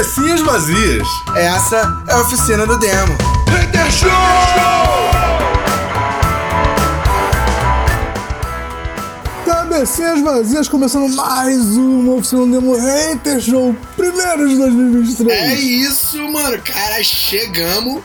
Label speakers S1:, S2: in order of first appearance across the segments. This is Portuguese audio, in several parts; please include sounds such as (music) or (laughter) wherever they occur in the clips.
S1: Cabecinhas vazias.
S2: Essa é a oficina do demo.
S1: Hater Show!
S3: Cabecinhas vazias, começando mais uma oficina do demo Hater Show, primeiro de 2023.
S2: É isso, mano. Cara, chegamos.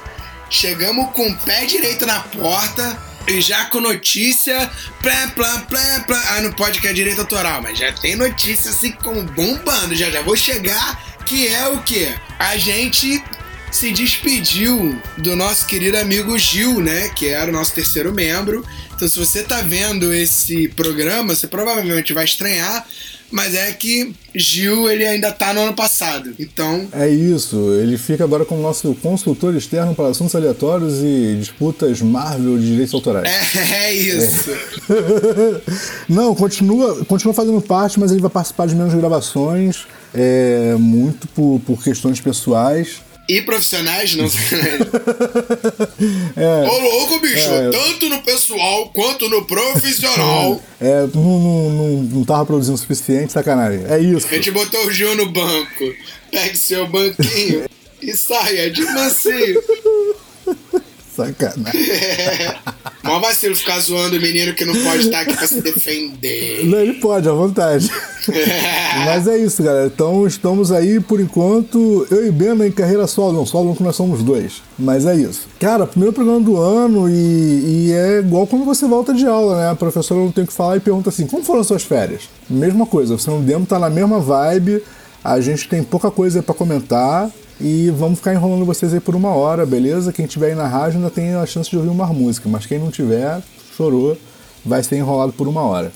S2: Chegamos com o pé direito na porta e já com notícia. Plá, plá, plá, plá. Ah, não pode que é direito autoral, mas já tem notícia assim como bombando. Já já vou chegar. Que é o que? A gente se despediu do nosso querido amigo Gil, né? Que era o nosso terceiro membro. Então, se você tá vendo esse programa, você provavelmente vai estranhar, mas é que Gil ele ainda tá no ano passado. Então,
S3: É isso, ele fica agora como nosso consultor externo para assuntos aleatórios e disputas Marvel de direitos autorais.
S2: é, (laughs) é isso. (laughs)
S3: Não, continua, continua fazendo parte, mas ele vai participar de menos gravações, é, muito por, por questões pessoais.
S2: E profissionais, não sacanagem. (laughs)
S3: É,
S2: Ô louco, bicho,
S3: É.
S2: tanto no pessoal quanto no profissional.
S3: é, não, não, não, não tava produzindo o suficiente, sacanagem. É isso.
S2: A gente botou o Gil no banco. Pegue seu banquinho (laughs) e saia de mansinho.
S3: Sacanagem. (laughs)
S2: Mó vacilo ficar zoando o menino que não pode estar aqui pra se defender.
S3: Não, ele pode, à vontade. (laughs) Mas é isso, galera. Então estamos aí, por enquanto, eu e Bena em carreira solo. Não, solo que nós somos dois. Mas é isso. Cara, primeiro programa do ano e, e é igual quando você volta de aula, né? A professora não tem o que falar e pergunta assim, como foram suas férias? Mesma coisa, você não demo tá na mesma vibe, a gente tem pouca coisa pra comentar. E vamos ficar enrolando vocês aí por uma hora, beleza? Quem tiver aí na rádio ainda tem a chance de ouvir uma música, mas quem não tiver, chorou, vai ser enrolado por uma hora.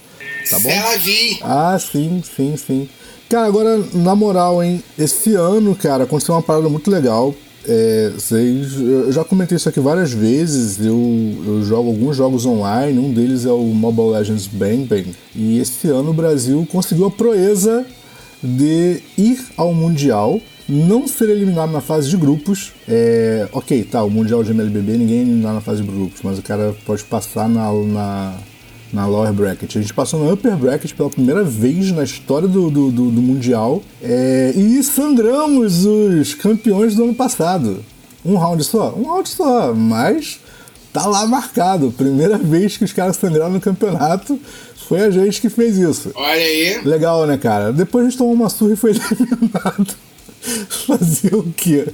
S3: Tá bom?
S2: Ela vi.
S3: Ah, sim, sim, sim. Cara, agora, na moral, hein? Esse ano, cara, aconteceu uma parada muito legal. É, vocês, eu já comentei isso aqui várias vezes. Eu, eu jogo alguns jogos online, um deles é o Mobile Legends Bang Bang. E esse ano o Brasil conseguiu a proeza de ir ao Mundial, não ser eliminado na fase de grupos. É, ok, tá, o Mundial de MLBB ninguém é eliminado na fase de grupos, mas o cara pode passar na, na, na lower bracket. A gente passou na upper bracket pela primeira vez na história do, do, do- do Mundial é, e sangramos os campeões do ano passado. Um round só? Um round só, mas tá lá marcado. Primeira vez que os caras sangraram no campeonato foi a gente que fez isso.
S2: Olha aí.
S3: Legal, né, cara? Depois a gente tomou uma surra e foi (laughs) eliminado. (laughs) Fazer o quê?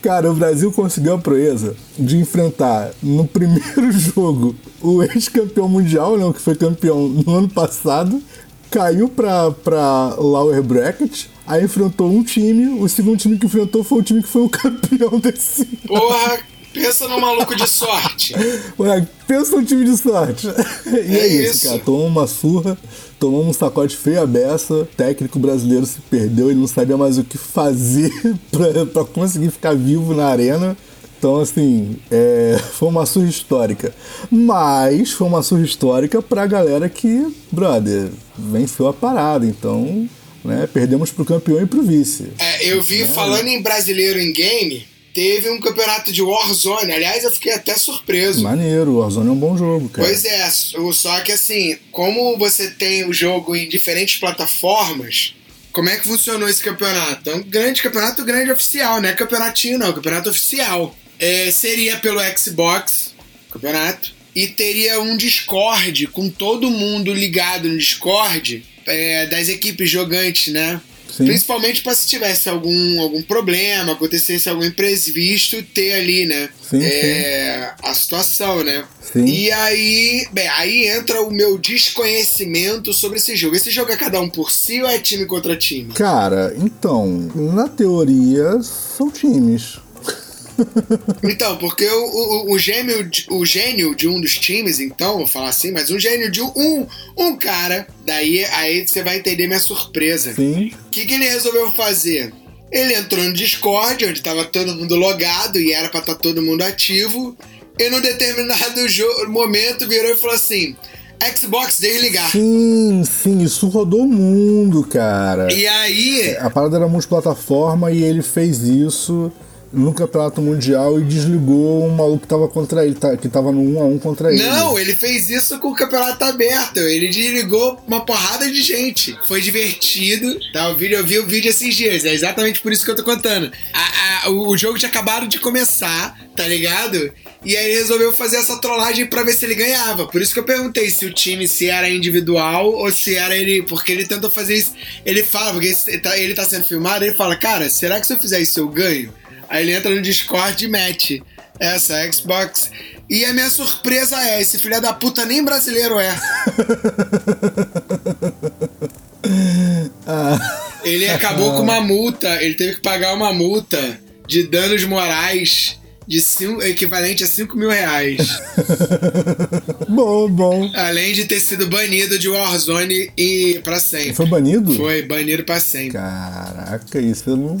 S3: Cara, o Brasil conseguiu a proeza de enfrentar no primeiro (laughs) jogo o ex-campeão mundial, né, o que foi campeão no ano passado, caiu pra, pra lower bracket, aí enfrentou um time, o segundo time que enfrentou foi o time que foi o campeão (laughs) desse
S2: Porra, pensa no maluco de sorte.
S3: Moleque, pensa um time de sorte. E é,
S2: É
S3: isso,
S2: isso.
S3: cara. Tomou uma surra, tomou um sacode feio a beça. O técnico brasileiro se perdeu, ele não sabia mais o que fazer (laughs) pra, pra conseguir ficar vivo na arena. Então, assim, é, foi uma surra histórica. Mas foi uma surra histórica pra galera que, brother, venceu a parada. Então, né, perdemos pro campeão e pro vice.
S2: É, eu vi, falando em brasileiro em game, teve um campeonato de Warzone. Aliás, eu fiquei até surpreso.
S3: Maneiro, o Warzone é um bom jogo, cara.
S2: Pois é, só que assim, como você tem o jogo em diferentes plataformas, como é que funcionou esse campeonato? É um grande campeonato, grande oficial, não é campeonatinho não, campeonato oficial. É, seria pelo Xbox, campeonato, e teria um Discord com todo mundo ligado no Discord é, das equipes jogantes, né?
S3: Sim.
S2: Principalmente para se tivesse algum, algum problema, acontecesse algum imprevisto, ter ali, né?
S3: Sim,
S2: é, A situação, né?
S3: Sim.
S2: E aí, bem, aí entra o meu desconhecimento sobre esse jogo. Esse jogo é cada um por si ou é time contra time?
S3: Cara, então, na teoria, são times.
S2: Então, porque o, o, o gêmeo, o gênio de um dos times, então, vou falar assim, mas um gênio de um, um cara, daí aí você vai entender minha surpresa.
S3: Sim.
S2: O que, que ele resolveu fazer? Ele entrou no Discord, onde tava todo mundo logado e era pra estar todo mundo ativo. E num determinado momento virou e falou assim: Xbox desligar.
S3: Sim, sim, isso rodou o mundo, cara.
S2: E aí,
S3: A parada era multiplataforma e ele fez isso. No campeonato mundial e desligou um maluco que tava contra ele, tá- que tava no 1 a 1 contra ele.
S2: Não, ele fez isso com o campeonato aberto. Ele desligou uma porrada de gente. Foi divertido. Tá, o vídeo, eu vi o vídeo esses dias. É exatamente por isso que eu tô contando. A- a- o, jogo tinha acabado de começar, tá ligado? E aí ele resolveu fazer essa trollagem pra ver se ele ganhava. Por isso que eu perguntei se o time se era individual ou se era ele. Porque ele tentou fazer isso. Ele fala, porque esse- tá- ele tá sendo filmado, ele fala, cara, será que se eu fizer isso eu ganho? Aí ele entra no Discord e mete essa Xbox. E a minha surpresa é: esse filho da puta nem brasileiro é. (laughs) Ele acabou com uma multa, ele teve que pagar uma multa de danos morais de cinco, equivalente a 5 mil reais. (laughs)
S3: Bom, bom.
S2: Além de ter sido banido de Warzone e pra sempre.
S3: Foi banido?
S2: Foi banido pra sempre.
S3: Caraca, isso eu não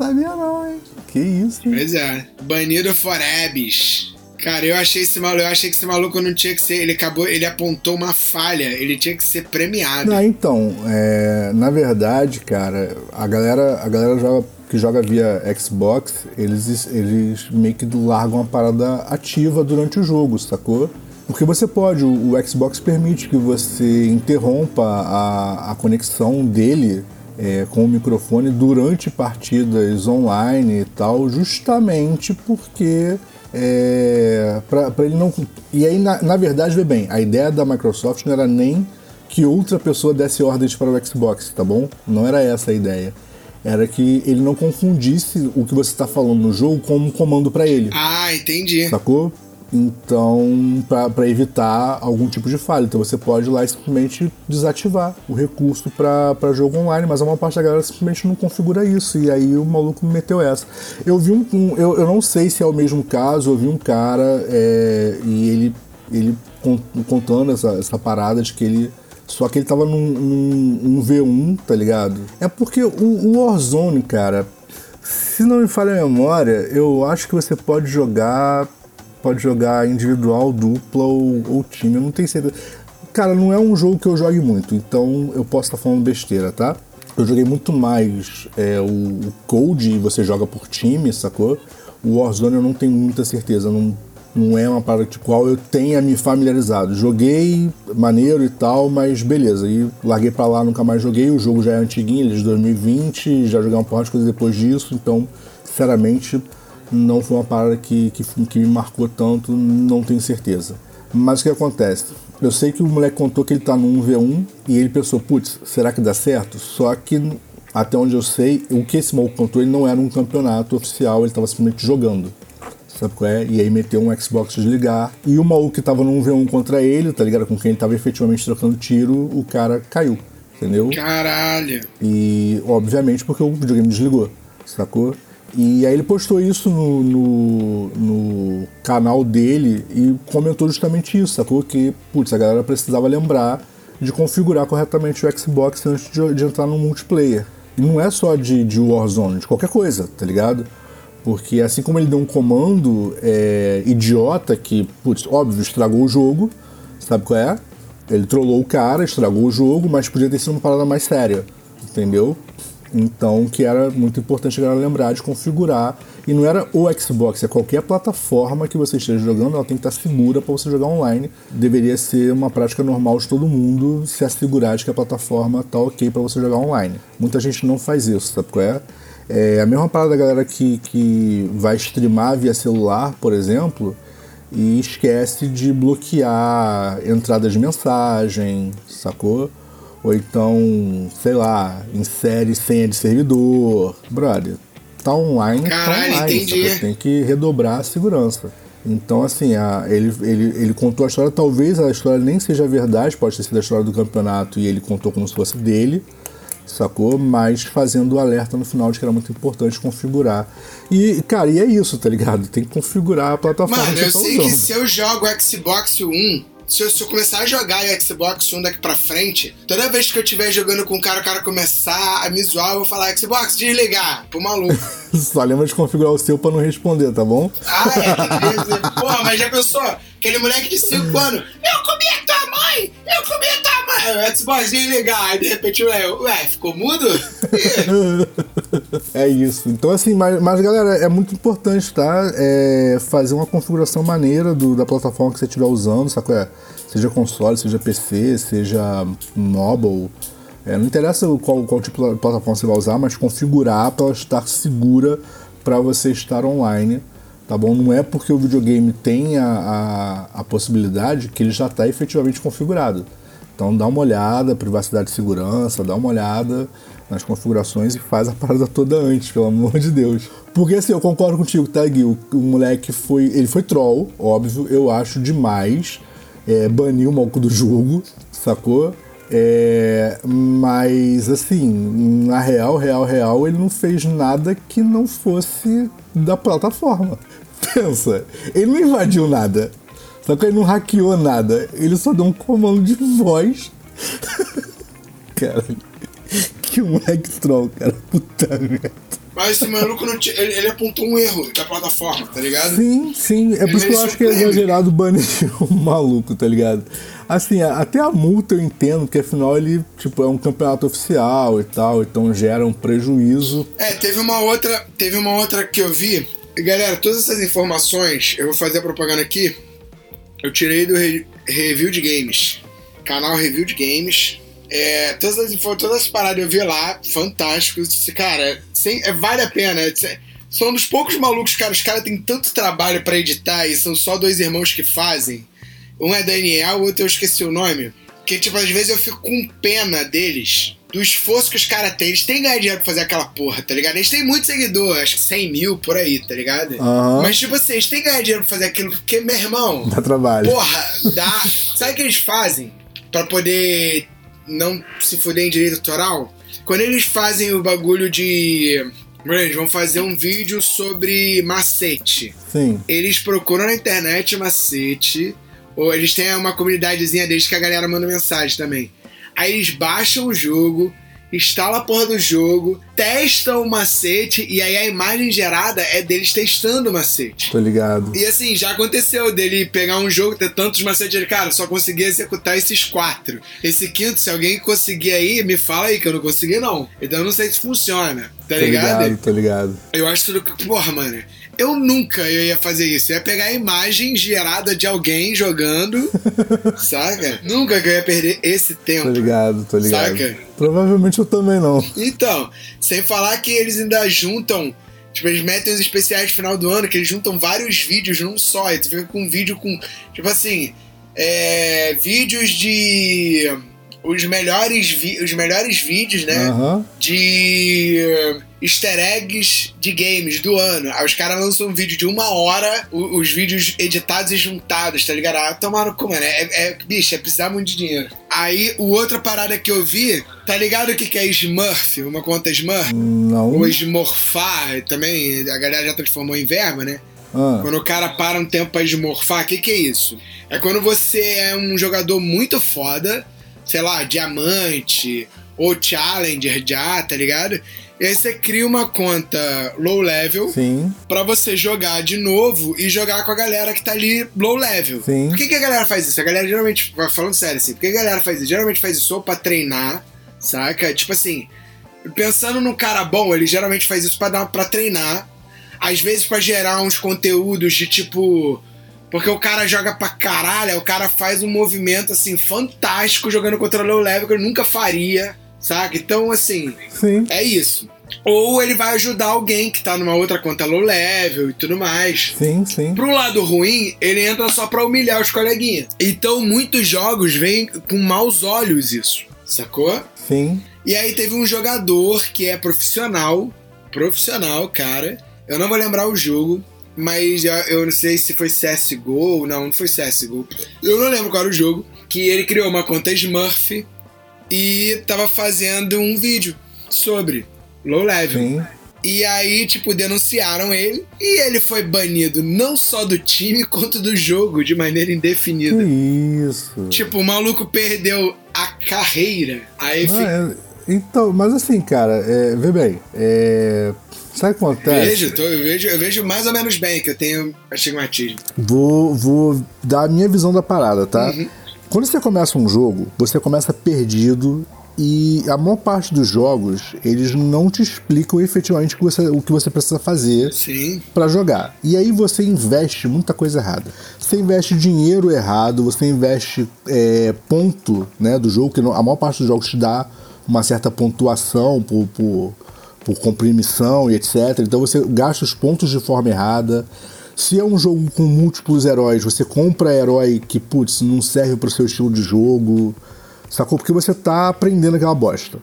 S3: sabia não, hein? Que isso, hein?
S2: Pois é. Banido Forebs. Cara, eu achei esse maluco, eu achei que esse maluco não tinha que ser. Ele acabou, ele apontou uma falha. Ele tinha que ser premiado.
S3: Não, então, é, na verdade, cara, a galera, a galera joga, que joga via Xbox, eles, eles meio que largam a parada ativa durante o jogo, sacou? Porque você pode, o, o Xbox permite que você interrompa a, a conexão dele é, com o microfone durante partidas online e tal, justamente porque é, pra, pra ele não. E aí, na, na verdade, vê bem, a ideia da Microsoft não era nem que outra pessoa desse ordens para o Xbox, tá bom? Não era essa a ideia. Era que ele não confundisse o que você está falando no jogo com um comando para ele,
S2: Ah, entendi.
S3: sacou? Então, para evitar algum tipo de falha. Então você pode ir lá e simplesmente desativar o recurso para jogo online, mas a maior parte da galera simplesmente não configura isso. E aí o maluco me meteu essa. Eu vi um. um- eu, eu não sei se é o mesmo caso, eu vi um cara é, e ele, ele con- contando essa, essa parada de que ele. Só que ele tava num, num- num V1, tá ligado? É porque o, o Warzone, cara, se não me falha a memória, eu acho que você pode jogar. Pode jogar individual, dupla ou, ou time, eu não tenho certeza. Cara, não é um jogo que eu jogue muito, então eu posso estar falando besteira, tá? Eu joguei muito mais é, o, Code você joga por time, sacou? O Warzone eu não tenho muita certeza, não, não é uma parada de qual eu tenha me familiarizado. Joguei maneiro e tal, mas beleza. E larguei pra lá, nunca mais joguei. O jogo já é antiguinho, ele é de 2020, já joguei uma porrada de coisa depois disso, então, sinceramente, não foi uma parada que, que, que me marcou tanto, não tenho certeza. Mas o que acontece? Eu sei que o moleque contou que ele tá no 1v1 e ele pensou, putz, será que dá certo? Só que, até onde eu sei, o que esse maluco contou, ele não era um campeonato oficial, ele tava simplesmente jogando. Sabe qual é? E aí meteu um Xbox desligar. E o maluco que tava no 1v1 contra ele, tá ligado? Com quem ele tava efetivamente trocando tiro, o cara caiu. Entendeu?
S2: Caralho.
S3: E, obviamente, porque o videogame desligou, sacou? E aí ele postou isso no, no, no canal dele e comentou justamente isso, sacou? Que, putz, a galera precisava lembrar de configurar corretamente o Xbox antes de, de entrar no multiplayer. E não é só de, de Warzone, de qualquer coisa, tá ligado? Porque assim como ele deu um comando é, idiota que, putz, óbvio, estragou o jogo, sabe qual é? Ele trollou o cara, estragou o jogo, mas podia ter sido uma parada mais séria, entendeu? Então, que era muito importante galera lembrar de configurar. E não era o Xbox, é qualquer plataforma que você esteja jogando, ela tem que estar segura para você jogar online. Deveria ser uma prática normal de todo mundo se assegurar de que a plataforma tá ok para você jogar online. Muita gente não faz isso, sabe qual é? É a mesma parada da galera que, que vai streamar via celular, por exemplo, e esquece de bloquear entrada de mensagem, sacou? Ou então, sei lá, insere senha de servidor. Brother, tá online,
S2: Caralho,
S3: tá online.
S2: entendi.
S3: sacou? Tem que redobrar a segurança. Então, assim, a- ele, ele, ele contou a história, talvez a história nem seja verdade, pode ter sido a história do campeonato e ele contou como se fosse dele, sacou? Mas fazendo o alerta no final de que era muito importante configurar. E, cara, e é isso, tá ligado? Tem que configurar a plataforma
S2: Mano,
S3: que
S2: eu
S3: você tá
S2: sei
S3: usando.
S2: que se eu jogo Xbox One, se eu, se eu começar a jogar o Xbox One daqui pra frente, toda vez que eu estiver jogando com o cara, o cara começar a me zoar, eu vou falar Xbox, desligar, pro maluco. (laughs) (laughs)
S3: Só lembra de configurar o seu pra não responder, tá bom?
S2: Ah, é, (laughs) porra, mas já pensou? Aquele moleque de 5 anos, eu comi a tua mãe, Eu comi a tua mãe, o Xbox ligar, aí de repente, ué, ué ficou mudo? (laughs)
S3: é isso. Então, assim, mas, mas galera, é muito importante, tá? É fazer uma configuração maneira do, da plataforma que você estiver usando, sabe? É? Seja console, seja PC, seja mobile. É, não interessa qual, qual tipo de plataforma você vai usar, mas configurar para ela estar segura para você estar online, tá bom? Não é porque o videogame tem a, a, a possibilidade que ele já está efetivamente configurado. Então dá uma olhada, privacidade e segurança, dá uma olhada nas configurações e faz a parada toda antes, pelo amor de Deus. Porque assim, eu concordo contigo, tá, Gui? O, o moleque foi. Ele foi troll, óbvio, eu acho demais. É, banir o maluco do jogo, sacou? É, mas assim, na real, real, real, ele não fez nada que não fosse da plataforma. (laughs) Pensa, ele não invadiu nada. Só que ele não hackeou nada. Ele só deu um comando de voz. (laughs) cara, que moleque troll, cara. Puta merda.
S2: Mas esse maluco não tinha, ele, ele, apontou um erro da plataforma, tá ligado?
S3: Sim, sim. É por isso que eu acho que é exagerado banir o (laughs) maluco, tá ligado? Assim, até a multa eu entendo, porque afinal ele, tipo, é um campeonato oficial e tal, então gera um prejuízo.
S2: É, teve uma outra, teve uma outra que eu vi. Galera, todas essas informações, eu vou fazer a propaganda aqui. Eu tirei do Re Review de Games. Canal Review de Games. É, todas, as, todas as paradas eu vi lá, fantástico. Cara, sem, é, vale a pena. São um dos poucos malucos, cara. Os caras têm tanto trabalho para editar e são só dois irmãos que fazem. Um é Daniel, o outro eu esqueci o nome. Que, tipo, às vezes eu fico com pena deles. Do esforço que os caras têm. Eles têm que ganhar dinheiro pra fazer aquela porra, tá ligado? Eles têm muito seguidor, acho que 100 mil por aí, tá ligado?
S3: Uhum.
S2: Mas, tipo assim, eles têm que ganhar dinheiro pra fazer aquilo, porque, meu irmão.
S3: Dá trabalho.
S2: Porra, dá. (laughs) Sabe o que eles fazem pra poder não se fuder em direito autoral? Quando eles fazem o bagulho de. Eles vão fazer um vídeo sobre macete.
S3: Sim.
S2: Eles procuram na internet macete ou eles têm uma comunidadezinha deles que a galera manda mensagem também. Aí eles baixam o jogo, instalam a porra do jogo, testam o macete e aí a imagem gerada é deles testando o macete.
S3: Tô ligado.
S2: E assim, já aconteceu dele pegar um jogo, ter tantos macetes, ele, cara, só consegui executar esses quatro. Esse quinto, se alguém conseguir aí, me fala aí que eu não consegui não. Então eu não sei se funciona, tá
S3: tô
S2: ligado?
S3: ligado? Tô ligado.
S2: Eu acho tudo que, porra, mano, eu nunca eu ia fazer isso. Eu ia pegar a imagem gerada de alguém jogando, (laughs) saca? Nunca que eu ia perder esse tempo.
S3: Tô ligado, tô ligado.
S2: Saca?
S3: Provavelmente eu também não.
S2: Então, sem falar que eles ainda juntam. Tipo, eles metem os especiais de final do ano, que eles juntam vários vídeos num só. E tu fica com um vídeo com. Tipo assim. É, vídeos de. Os melhores, os melhores vídeos, né?
S3: Uhum.
S2: De easter eggs de games do ano. Aí os caras lançam um vídeo de uma hora, os, os vídeos editados e juntados, tá ligado? Ah, tomaram como, mano. É, é, bicho, é precisar muito de dinheiro. Aí, o outra parada que eu vi, tá ligado o que, que é Smurf? Uma conta Smurf?
S3: Não.
S2: Ou Smurfar, também, a galera já transformou em verba, né?
S3: Ah.
S2: Quando o cara para um tempo pra esmorfar, o que, que é isso? É quando você é um jogador muito foda, sei lá, diamante ou challenger já, tá ligado? E aí você cria uma conta low level pra você jogar de novo e jogar com a galera que tá ali low level.
S3: Sim.
S2: Por que, que a galera faz isso? A galera geralmente, falando sério assim, por que a galera faz isso? Geralmente faz isso ou pra treinar, saca? Tipo assim, pensando num cara bom, ele geralmente faz isso pra, dar, pra treinar. Às vezes pra gerar uns conteúdos de tipo. Porque o cara joga pra caralho, o cara faz um movimento assim fantástico jogando contra low level que ele nunca faria, saca? Então, assim,
S3: Sim.
S2: é isso. Ou ele vai ajudar alguém que tá numa outra conta low level e tudo mais.
S3: Sim, sim.
S2: Pro lado ruim, ele entra só pra humilhar os coleguinhas. Então, muitos jogos veem com maus olhos isso, sacou?
S3: Sim.
S2: E aí teve um jogador que é profissional, profissional, cara. Eu não vou lembrar o jogo, mas eu, não sei se foi CSGO, não, não foi CSGO. Eu não lembro qual era o jogo. Que ele criou uma conta Smurf e tava fazendo um vídeo sobre low level.
S3: Sim.
S2: E aí, tipo, denunciaram ele e ele foi banido não só do time quanto do jogo de maneira indefinida.
S3: Que isso.
S2: Tipo, o maluco perdeu a carreira. Aí fi-
S3: é- então, mas assim, cara, é, vê bem, é, sabe o que acontece?
S2: Vejo, tô- eu vejo, eu vejo mais ou menos bem que eu tenho astigmatismo.
S3: Vou, vou dar a minha visão da parada, tá?
S2: Uhum.
S3: Quando você começa um jogo, você começa perdido e a maior parte dos jogos, eles não te explicam efetivamente o que você, o que você precisa fazer para jogar. E aí você investe muita coisa errada. Você investe dinheiro errado, você investe é, ponto né, do jogo, que a maior parte dos jogos te dá uma certa pontuação por, por, por comprimição e etc. Então você gasta os pontos de forma errada. Se é um jogo com múltiplos heróis, você compra herói que, putz, não serve para o seu estilo de jogo. Sacou? Porque você tá aprendendo aquela bosta.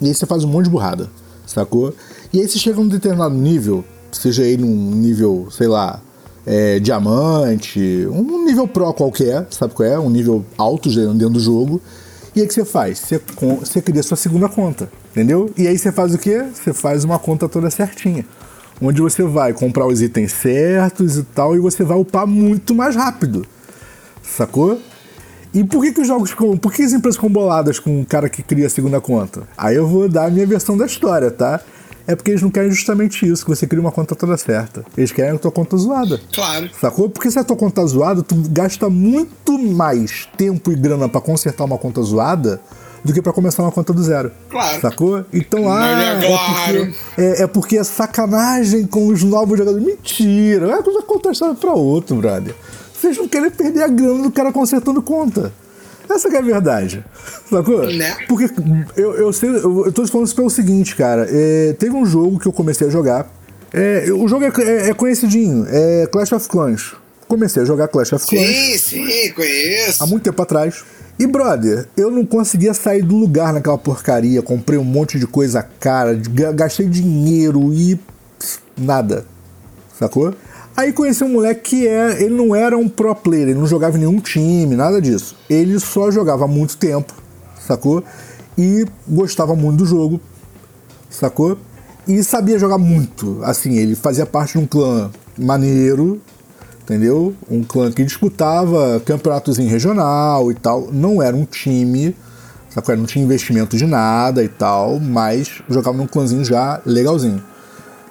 S3: E aí você faz um monte de burrada. Sacou? E aí você chega num determinado nível, seja aí num nível, sei lá, é, diamante, um nível pro qualquer, sabe qual é? Um nível alto dentro do jogo. E aí o que você faz? Você, você cria sua segunda conta, entendeu? E aí você faz o quê? Você faz uma conta toda certinha. Onde você vai comprar os itens certos e tal, e você vai upar muito mais rápido. Sacou? E por que, que os jogos com. Por que as empresas ficam boladas com o cara que cria a segunda conta? Aí eu vou dar a minha versão da história, tá? É porque eles não querem justamente isso, que você cria uma conta toda certa. Eles querem a tua conta zoada.
S2: Claro.
S3: Sacou? Porque se a tua conta tá zoada, tu gasta muito mais tempo e grana para consertar uma conta zoada do que para começar uma conta do zero.
S2: Claro.
S3: Sacou? Então, ah,
S2: é, claro.
S3: é, porque, é, é, porque é sacanagem com os novos jogadores. Mentira! É coisa contar história pra outro, brother. Vocês não querem perder a grana do cara consertando conta. Essa é a verdade. Sacou?
S2: Né?
S3: Porque eu, eu, sei, eu, eu tô falando isso pelo seguinte, cara. É, teve um jogo que eu comecei a jogar. É, o jogo é, é, é, conhecidinho, é Clash of Clans. Comecei a jogar Clash of Clans.
S2: Sim, sim, conheço.
S3: Há muito tempo atrás. E, brother, eu não conseguia sair do lugar naquela porcaria. Comprei um monte de coisa cara, gastei dinheiro e. nada. Sacou? Aí conheci um moleque que é, ele não era um pro player, ele não jogava em nenhum time, nada disso. Ele só jogava há muito tempo, sacou? E gostava muito do jogo, sacou? E sabia jogar muito. Assim, ele fazia parte de um clã maneiro, entendeu? Um clã que disputava campeonatos em regional e tal. Não era um time, sacou? Não tinha investimento de nada e tal, mas jogava num clãzinho já legalzinho.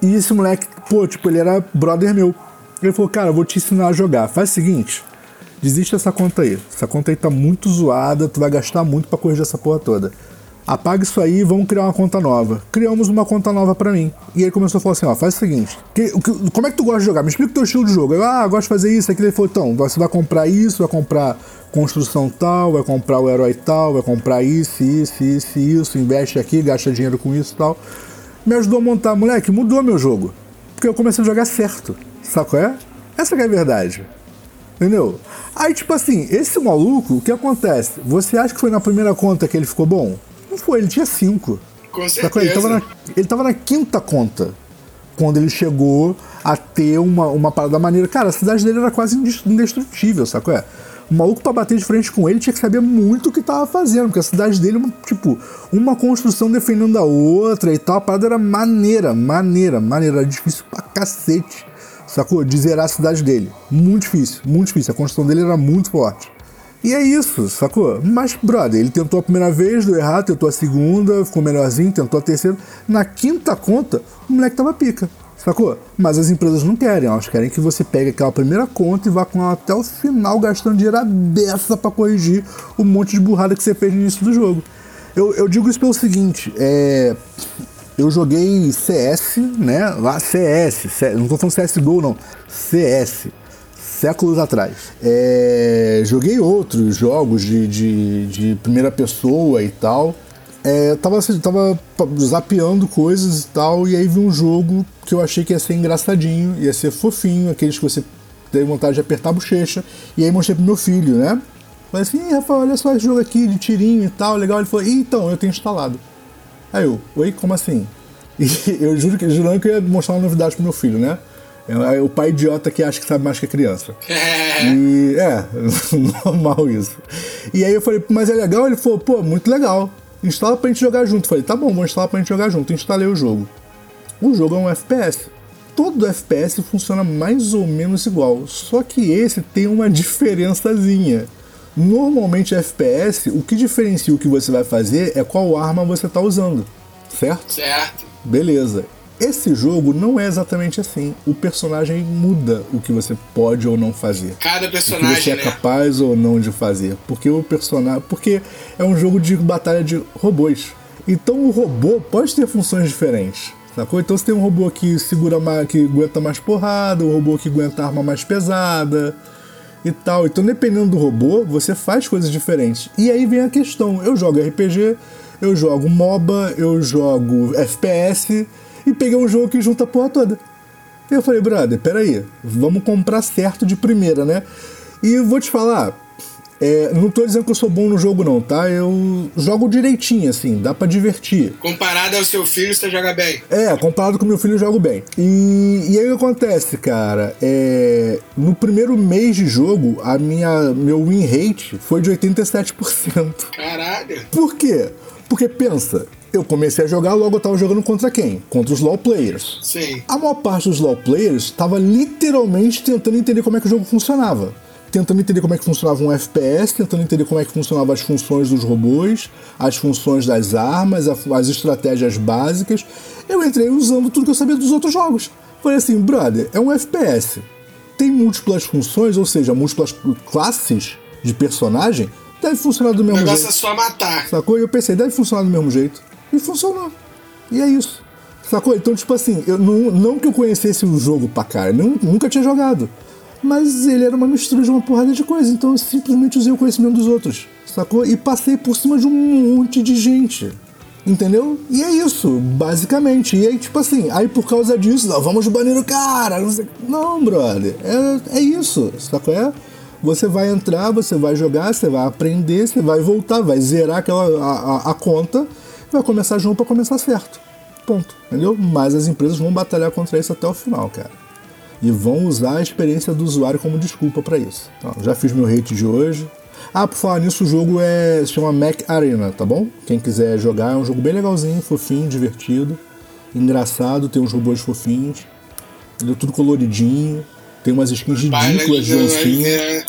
S3: E esse moleque, pô, tipo, ele era brother meu. Ele falou, cara, eu vou te ensinar a jogar. Faz o seguinte, desiste dessa conta aí. Essa conta aí tá muito zoada, tu vai gastar muito para corrigir essa porra toda. Apaga isso aí e vamos criar uma conta nova. Criamos uma conta nova para mim. E ele começou a falar assim: ó, faz o seguinte: que, que, como é que tu gosta de jogar? Me explica o teu estilo de jogo. Eu, ah, gosto de fazer isso, aquilo. Ele falou: então, você vai comprar isso, vai comprar construção tal, vai comprar o herói tal, vai comprar isso, isso, isso, isso, investe aqui, gasta dinheiro com isso e tal. Me ajudou a montar, moleque, mudou meu jogo. Porque eu comecei a jogar certo. Sabe qual é? Essa é a verdade. Entendeu? Aí, tipo assim, esse maluco, o que acontece? Você acha que foi na primeira conta que ele ficou bom? Não foi, ele tinha cinco.
S2: Com certeza.
S3: Ele tava, na, ele tava na quinta conta. Quando ele chegou a ter uma, uma parada maneira. Cara, a cidade dele era quase indestrutível, sacou? É? O maluco pra bater de frente com ele tinha que saber muito o que tava fazendo, porque a cidade dele, tipo, uma construção defendendo a outra e tal, a parada era maneira, maneira, maneira, era difícil pra cacete sacou? De zerar a cidade dele. Muito difícil, muito difícil. A construção dele era muito forte. E é isso, sacou? Mas, brother, ele tentou a primeira vez, deu errado, tentou a segunda, ficou melhorzinho, tentou a terceira. Na quinta conta, o moleque tava pica, sacou? Mas as empresas não querem, elas querem que você pegue aquela primeira conta e vá com ela até o final, gastando dinheiro a beça pra corrigir o monte de burrada que você fez no início do jogo. Eu, eu digo isso pelo seguinte, é eu joguei CS, né? Lá CS, não tô falando CSGO não, CS, séculos atrás. É, joguei outros jogos de, de, de, primeira pessoa e tal. É, tava, tava zapeando coisas e tal, e aí vi um jogo que eu achei que ia ser engraçadinho, ia ser fofinho, aqueles que você teve vontade de apertar a bochecha, e aí mostrei pro meu filho, né? Falei assim, Rafael, olha só esse jogo aqui de tirinho e tal, legal. Ele falou, então, eu tenho instalado. Aí eu, oi, como assim? (laughs) E eu juro que, jurando que eu ia mostrar uma novidade pro meu filho, né? É, o pai idiota que acha que sabe mais que a criança. (laughs) e é, (laughs) normal isso. E aí eu falei, mas é legal? Ele falou, pô, muito legal. Instala pra gente jogar junto. Eu falei, tá bom, vou instalar pra gente jogar junto. Instalei o jogo. O jogo é um FPS. Todo FPS funciona mais ou menos igual. Só que esse tem uma diferençazinha. Normalmente FPS, o que diferencia o que você vai fazer é qual arma você está usando, certo?
S2: Certo.
S3: Beleza. Esse jogo não é exatamente assim. O personagem muda o que você pode ou não fazer.
S2: Cada
S3: O que você
S2: personagem,
S3: é
S2: né?
S3: capaz ou não de fazer. Porque o personagem. Porque é um jogo de batalha de robôs. Então o robô pode ter funções diferentes. Sacou? Então você tem um robô que segura mais, que aguenta mais porrada, um robô que aguenta arma mais pesada e tal. Então, dependendo do robô, você faz coisas diferentes. E aí vem a questão: eu jogo RPG, eu jogo MOBA, eu jogo FPS e peguei um jogo que junta a porra toda. E eu falei, brother, peraí, vamos comprar certo de primeira, né? E vou te falar, é, não tô dizendo que eu sou bom no jogo, não, tá? Eu jogo direitinho, assim, dá pra divertir.
S2: Comparado ao seu filho, você joga bem.
S3: É, comparado com meu filho, eu jogo bem. E, e aí o que acontece, cara? É, no primeiro mês de jogo, a minha, meu win rate foi de 87%.
S2: Caralho.
S3: Por quê? Porque pensa, eu comecei a jogar, logo eu tava jogando contra quem? Contra os LoL players.
S2: Sim.
S3: A maior parte dos LoL players estava literalmente tentando entender como é que o jogo funcionava. Tentando entender como é que funcionava um FPS, tentando entender como é que funcionavam as funções dos robôs, as funções das armas, as estratégias básicas. Eu entrei usando tudo que eu sabia dos outros jogos. Falei assim, brother, é um FPS. Tem múltiplas funções, ou seja, múltiplas classes de personagem, deve funcionar do
S2: O
S3: mesmo
S2: negócio
S3: jeito.
S2: é só matar.
S3: Sacou? E eu pensei, deve funcionar do mesmo jeito. E funcionou. E é isso. Sacou? Então, tipo assim, eu não, não que eu conhecesse o jogo pra cara, não, nunca tinha jogado. Mas ele era uma mistura de uma porrada de coisa, então eu simplesmente usei o conhecimento dos outros. Sacou? E passei por cima de um monte de gente. Entendeu? E é isso, basicamente. E aí, tipo assim, aí por causa disso, vamos banir o cara. Não, sei- não brother. É, é isso. Sacou? É? Você vai entrar, você vai jogar, você vai aprender, você vai voltar, vai zerar aquela, a, a- a conta, vai começar de novo pra começar certo. Ponto. Entendeu? Mas as empresas vão batalhar contra isso até o final, cara. E vão usar a experiência do usuário como desculpa pra isso. Então, já fiz meu hate de hoje. Ah, por falar nisso, o jogo é, se chama Mac Arena, tá bom? Quem quiser jogar, é um jogo bem legalzinho, fofinho, divertido, engraçado, tem uns robôs fofinhos, entendeu? tudo coloridinho, tem umas skins ridículas de oncinha.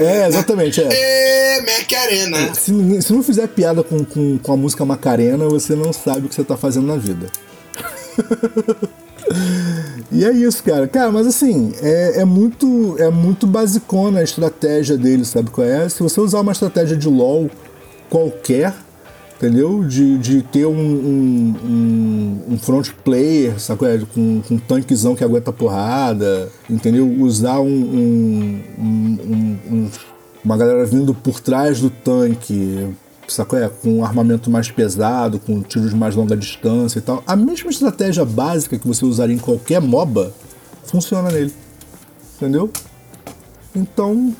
S3: É, exatamente, é.
S2: É, Mac Arena.
S3: Se, se não fizer piada com, com, com a música Macarena, você não sabe o que você tá fazendo na vida. (laughs) e é isso, cara. Cara, mas assim, é, é muito é muito basicona a estratégia dele, sabe qual é? Se você usar uma estratégia de LoL qualquer, entendeu? De, de ter um, um, um, um front player, sabe é? Com, com um tanquezão que aguenta porrada, entendeu? Usar um- uma galera vindo por trás do tanque, É, com armamento mais pesado, com tiros de mais longa distância e tal. A mesma estratégia básica que você usaria em qualquer MOBA funciona nele. Entendeu? Então,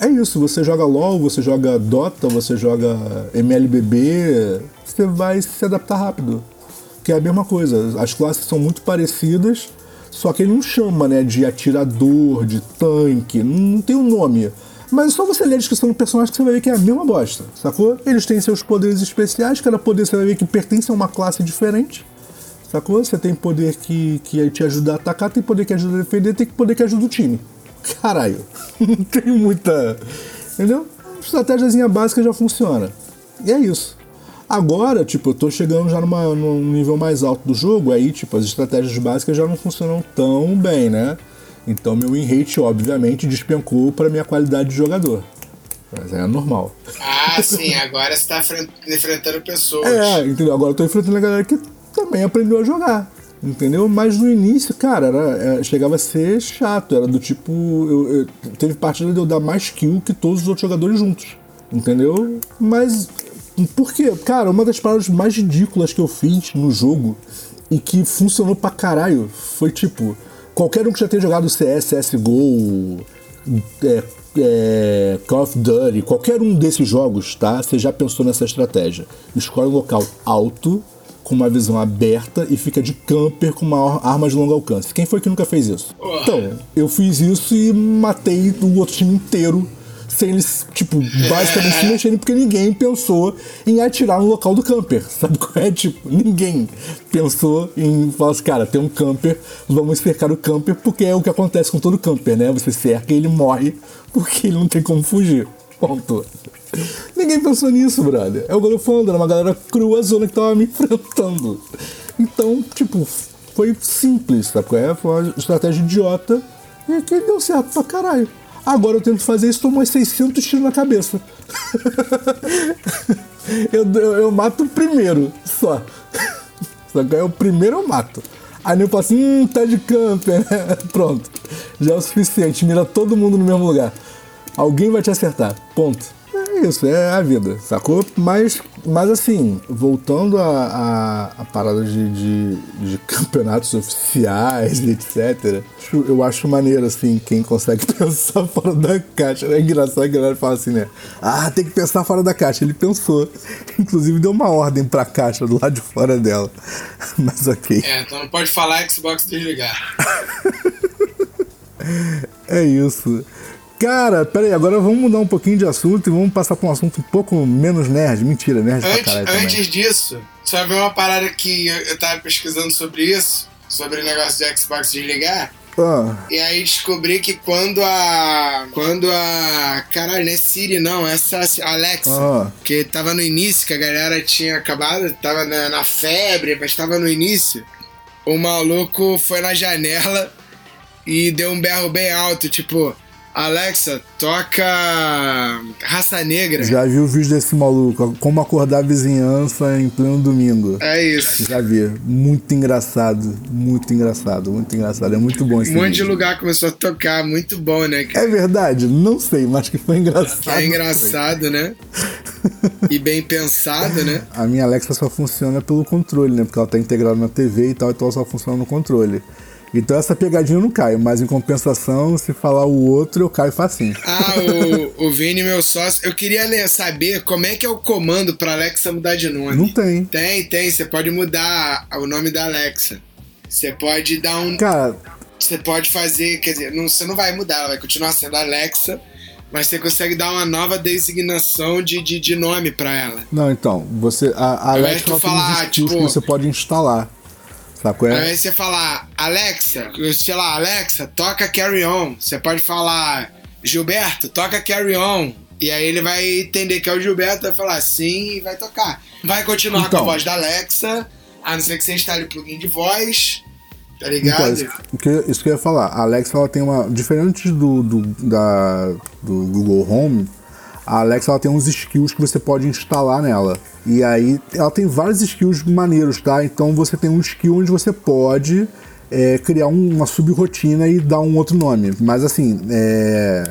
S3: é isso. Você joga LOL, você joga Dota, você joga MLBB, você vai se adaptar rápido. Que é a mesma coisa. As classes são muito parecidas, só que ele não chama né, de atirador, de tanque, não tem um nome. Mas é só você ler a descrição do personagem que você vai ver que é a mesma bosta, sacou? Eles têm seus poderes especiais, cada poder você vai ver que pertence a uma classe diferente. Sacou? Você tem poder que, que te ajuda a atacar, tem poder que ajuda a defender, tem poder que ajuda o time. Caralho, (laughs) não tem muita. Entendeu? Estratégiazinha básica já funciona. E é isso. Agora, tipo, eu tô chegando já numa, num nível mais alto do jogo, aí, tipo, as estratégias básicas já não funcionam tão bem, né? Então meu win rate, obviamente, despencou para minha qualidade de jogador. Mas é normal.
S2: Ah, sim, agora você tá fren- enfrentando pessoas.
S3: É, entendeu? Agora eu tô enfrentando a galera que também aprendeu a jogar. Entendeu? Mas no início, cara, era, é, chegava a ser chato. Era do tipo. Eu, eu- teve partida de eu dar mais kill que todos os outros jogadores juntos. Entendeu? Mas. Por quê? Cara, uma das paradas mais ridículas que eu fiz no jogo e que funcionou pra caralho foi tipo. Qualquer um que já tenha jogado CS, CSGO, é, é, Call of Duty, qualquer um desses jogos, tá? Você já pensou nessa estratégia. Escolhe um local alto, com uma visão aberta e fica de camper com uma arma de longo alcance. Quem foi que nunca fez isso? Então, eu fiz isso e matei o outro time inteiro. Sem eles, tipo, basicamente se mexerem, porque ninguém pensou em atirar no local do camper. (laughs) Sabe qual é? Tipo, ninguém pensou em falar assim, cara, tem um camper, vamos cercar o camper, porque é o que acontece com todo camper, né? Você cerca e ele morre (laughs) porque ele não tem como fugir. Ponto. Ninguém pensou nisso, brother. É o falando, era uma galera crua zona que tava me (laughs) enfrentando. Então, tipo, foi simples, sabe? é? Foi uma estratégia idiota e que deu certo pra caralho. Agora eu tento fazer isso, tomo umas 600 tiros na cabeça. (laughs) eu, eu, eu mato o primeiro, só. (laughs) Só que o primeiro eu mato. Aí eu assim, hum, tá de camper, (laughs) né? Pronto. Já é o suficiente, mira todo mundo no mesmo lugar. Alguém vai te acertar. Ponto. É isso, é a vida, sacou? Mas, mas assim, voltando a, a, a parada de, de, de, (laughs) campeonatos oficiais etc., eu acho maneiro, assim, quem consegue (laughs) pensar fora da caixa. É engraçado que a galera fala assim, né? Ah, tem que pensar fora da caixa. Ele pensou. (laughs) Inclusive deu uma ordem pra caixa do lado de fora dela. Mas ok.
S2: É, então não pode falar Xbox desligar.
S3: é isso. Cara, peraí, agora vamos mudar um pouquinho de assunto e vamos passar para um assunto um pouco menos nerd. Mentira, nerd
S2: antes,
S3: pra caralho
S2: Antes
S3: também.
S2: disso, só ver uma parada que eu, eu tava pesquisando sobre isso, sobre o negócio de Xbox desligar.
S3: Ah,
S2: E aí descobri que quando a. Quando a. Caralho, não é Siri, não, essa a Alexa.
S3: Ah.
S2: Que tava no início, que a galera tinha acabado, tava na, na febre, mas tava no início. O maluco foi na janela e deu um berro bem alto, tipo. Alexa, toca Raça Negra.
S3: já vi o vídeo desse maluco, como acordar a vizinhança em pleno domingo.
S2: É isso.
S3: Já vi. Muito engraçado. Muito engraçado, muito engraçado. É muito bom esse
S2: Um monte de
S3: vídeo.
S2: lugar começou a tocar, muito bom, né?
S3: É verdade? Não sei, mas que foi engraçado.
S2: É engraçado, né? (laughs) E bem pensado, né?
S3: A minha Alexa só funciona pelo controle, né? Porque ela tá integrada na TV e tal, então ela só funciona no controle. Então essa pegadinha eu não caio, mas em compensação, se falar o outro, eu caio facinho.
S2: Ah, o, o Vini, meu sócio, eu queria né, saber como é que é o comando pra Alexa mudar de nome.
S3: Não tem.
S2: Tem, tem. Você pode mudar o nome da Alexa. Você pode dar um.
S3: Cara,
S2: Você pode fazer, quer dizer, não, você não vai mudar, ela vai continuar sendo Alexa, mas você consegue dar uma nova designação de, de, de nome pra ela.
S3: não, então, você. A, a Alexa ela tem
S2: falar,
S3: skills
S2: tipo-
S3: que você pode instalar. Sabe qual é?
S2: de você falar Alexa, sei lá, Alexa, toca Carry On. Você pode falar Gilberto, toca Carry On. E aí ele vai entender que é o Gilberto, vai falar sim e vai tocar. Vai continuar
S3: Então.
S2: com a voz da Alexa, a não ser que você instale o plugin de voz, tá
S3: Então,
S2: ligado?
S3: isso, o que, isso que eu ia falar. A Alexa ela tem uma. Diferente do, do, da, do Google Home, a Alexa ela tem uns skills que você pode instalar nela. E aí ela tem vários skills maneiros, tá? Então você tem um skill onde você pode é, criar um- uma subrotina e dar um outro nome. Mas assim, é.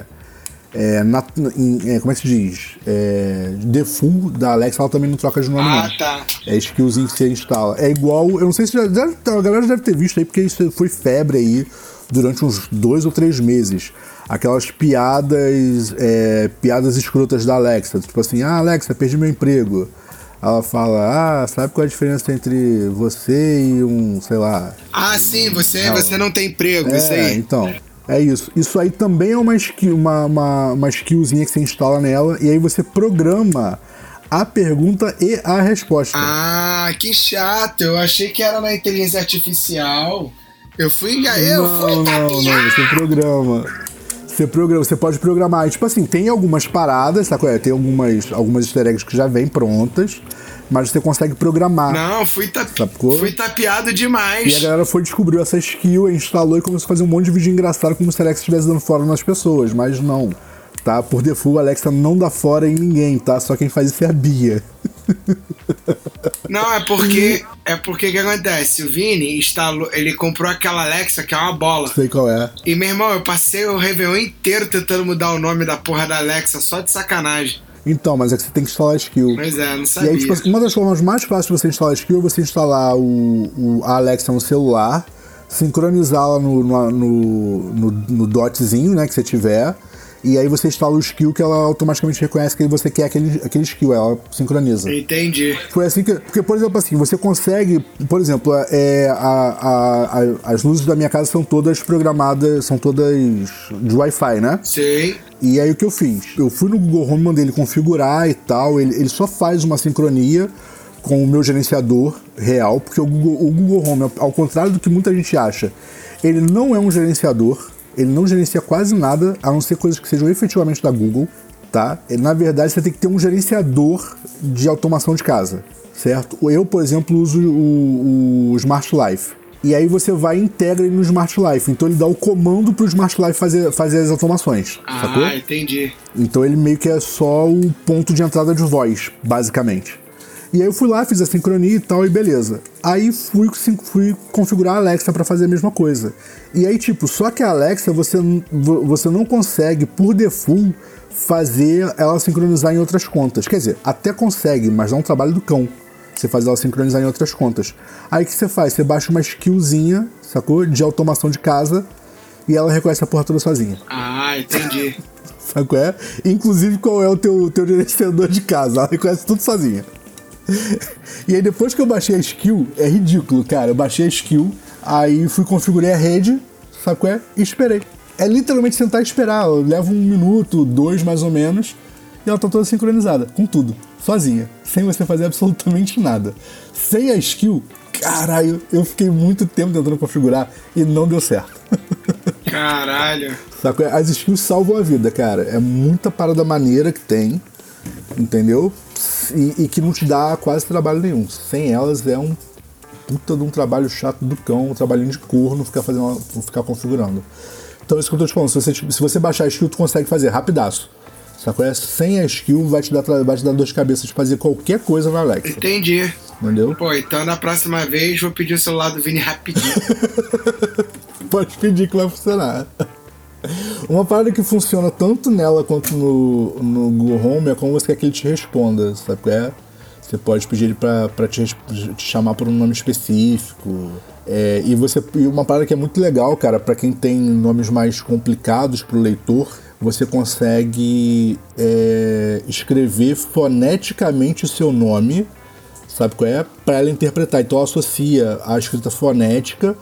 S3: é, na- em- é, como é que se diz? É, default da Alexa ela também não troca de nome,
S2: Ah,
S3: não.
S2: tá.
S3: É skillzinho que você instala. É igual, eu não sei se já, já- a galera já deve ter visto aí, porque isso foi febre aí durante uns dois ou três meses. Aquelas piadas, é, piadas escrotas da Alexa. Tipo assim, ah, Alexa, perdi meu emprego. Ela fala, ah, sabe qual é a diferença entre você e um, sei lá.
S2: Ah, sim, você,
S3: Não.
S2: você não tem emprego, isso
S3: É,
S2: aí.
S3: então. É isso. Isso aí também é uma, skill, uma, uma, uma skillzinha que você instala nela e aí você programa a pergunta e a resposta.
S2: Ah, que chato. Eu achei que era na inteligência artificial. Eu fui enganado. Eu fui
S3: não, não, não, você programa. Você programa, você pode programar. E, Tipo assim, tem algumas paradas, tá? Tem algumas, algumas easter eggs que já vêm prontas, mas você consegue programar.
S2: Não, fui, ta... Fui tapeado
S3: E a
S2: demais.
S3: galera foi descobriu essa skill, instalou e começou a fazer um monte de vídeo engraçado como se a Alexa estivesse dando fora nas pessoas, mas não. Tá? Por default, a Alexa não dá fora em ninguém, tá? Só quem faz isso é a Bia. (laughs)
S2: Não, é porque. É porque que acontece? O Vini instalou. Ele comprou aquela Alexa que é uma bola.
S3: Sei qual é.
S2: E meu irmão, eu passei o Réveillon inteiro tentando mudar o nome da porra da Alexa, só de sacanagem.
S3: Então, mas é que você tem que instalar a skill.
S2: Mas é, não
S3: E
S2: sabia.
S3: aí, tipo, assim, uma das formas mais fáceis de você instalar a skill é você instalar o, o- a Alexa no celular, sincronizá-la no, no, no, no, no dotzinho, né, que você tiver, e aí você instala o skill que ela automaticamente reconhece que você quer aquele, aquele skill, ela sincroniza.
S2: Entendi.
S3: Foi assim que. Porque, por exemplo, assim, você consegue. Por exemplo, é, a, a- a- as luzes da minha casa são todas programadas, são todas de Wi-Fi, né?
S2: Sei.
S3: E aí o que eu fiz? Eu fui no Google Home, mandei ele configurar e tal. Ele, ele só faz uma sincronia com o meu gerenciador real, porque o Google, o Google Home, ao contrário do que muita gente acha, ele não é um gerenciador. Ele não gerencia quase nada, a não ser coisas que sejam efetivamente da Google. tá? Na verdade, você tem que ter um gerenciador de automação de casa, certo? Eu, por exemplo, uso o, o Smart Life. E aí você vai e integra ele no Smart Life. Então ele dá o comando pro Smart Life fazer, fazer as automações.
S2: Ah,
S3: sacou?
S2: entendi.
S3: Então ele meio que é só o ponto de entrada de voz, basicamente. E aí eu fui lá, fiz a sincronia e tal, e beleza. Aí fui, fui configurar a Alexa para fazer a mesma coisa. E aí, tipo, só que a Alexa você, você não consegue, por default, fazer ela sincronizar em outras contas. Quer dizer, até consegue, mas dá um trabalho do cão. Você faz ela sincronizar em outras contas. Aí o que você faz? Você baixa uma skillzinha, sacou? De automação de casa e ela reconhece a porra toda sozinha.
S2: Ah, entendi. (laughs)
S3: Sabe qual é? Inclusive qual é o teu, teu gerenciador de casa. Ela reconhece tudo sozinha. E aí depois que eu baixei a skill, é ridículo, cara. Eu baixei a skill, aí fui configurar a rede, sabe qual é? E esperei. É literalmente sentar e esperar. Leva um minuto, dois mais ou menos, e ela tá toda sincronizada, com tudo. Sozinha. Sem você fazer absolutamente nada. Sem a skill, caralho, eu fiquei muito tempo tentando configurar e não deu certo.
S2: Caralho.
S3: Sabe? As skills salvam a vida, cara. É muita parada maneira que tem, entendeu? E, e, que não te dá quase trabalho nenhum. Sem elas é um puta de um trabalho chato do cão, um trabalhinho de corno ficar, fazendo, ficar configurando. Então, isso que eu tô te falando, se você, se você baixar a skill, tu consegue fazer rapidaço. Sacou? É, sem a skill vai te, dar, vai te dar dor de cabeça de fazer qualquer coisa na Alexa.
S2: Entendi.
S3: Entendeu?
S2: Pô, então na próxima vez vou pedir o celular do Vini rapidinho. (laughs)
S3: Pode pedir que vai funcionar. (laughs) Uma parada que funciona tanto nela quanto no, no Google Home é como você quer que ele te responda, sabe é? Você pode pedir ele pra, pra te, te chamar por um nome específico. É, e você e uma parada que é muito legal, cara, para quem tem nomes mais complicados pro leitor, você consegue é, escrever foneticamente o seu nome, sabe qual é? Para ela interpretar. Então associa a escrita fonética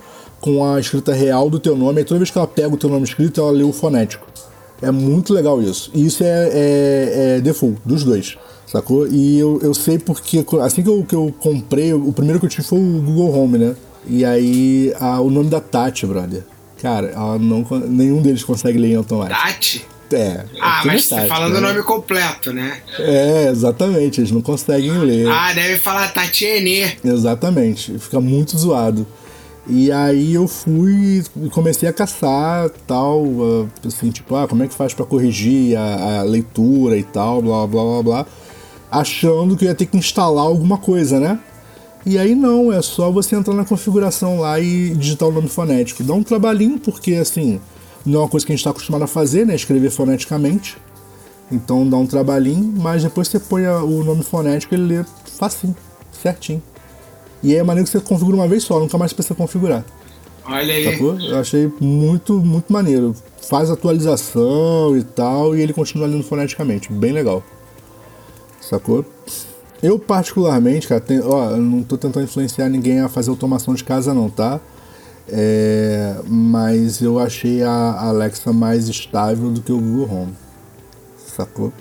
S3: com a escrita real do teu nome. E toda vez que ela pega o teu nome escrito, ela lê o fonético. É muito legal isso. E isso é, é, é default dos dois, sacou? E eu, eu sei porque, assim que eu, que eu comprei, o primeiro que eu tive foi o Google Home, né? E aí, a, o nome da Tati, brother. Cara, ela não, nenhum deles consegue ler em automático.
S2: Tati?
S3: É.
S2: Ah,
S3: é
S2: mas
S3: Tati,
S2: falando
S3: né?
S2: o nome completo, né?
S3: É, exatamente. Eles não conseguem ler.
S2: Ah, deve falar Tatiene.
S3: Exatamente. Fica muito zoado. E aí eu fui e comecei a caçar tal, assim, tipo, ah, como é que faz para corrigir a, a, leitura e tal, blá blá blá blá, achando que ia ter que instalar alguma coisa, né? E aí não, é só você entrar na configuração lá e digitar o nome fonético. Dá um trabalhinho, porque assim, não é uma coisa que a gente está acostumado a fazer, né? Escrever foneticamente. Então dá um trabalhinho, mas depois você põe o nome fonético ele lê facinho, certinho. E aí é maneiro que você configura uma vez só, nunca mais precisa configurar.
S2: Olha aí.
S3: Sacou? Eu achei muito, muito maneiro. Faz atualização e tal, e ele continua lendo foneticamente. Bem legal. Sacou? Eu, particularmente, cara, tem, ó, não tô tentando influenciar ninguém a fazer automação de casa, não, tá? É, mas eu achei a Alexa mais estável do que o Google Home. Sacou?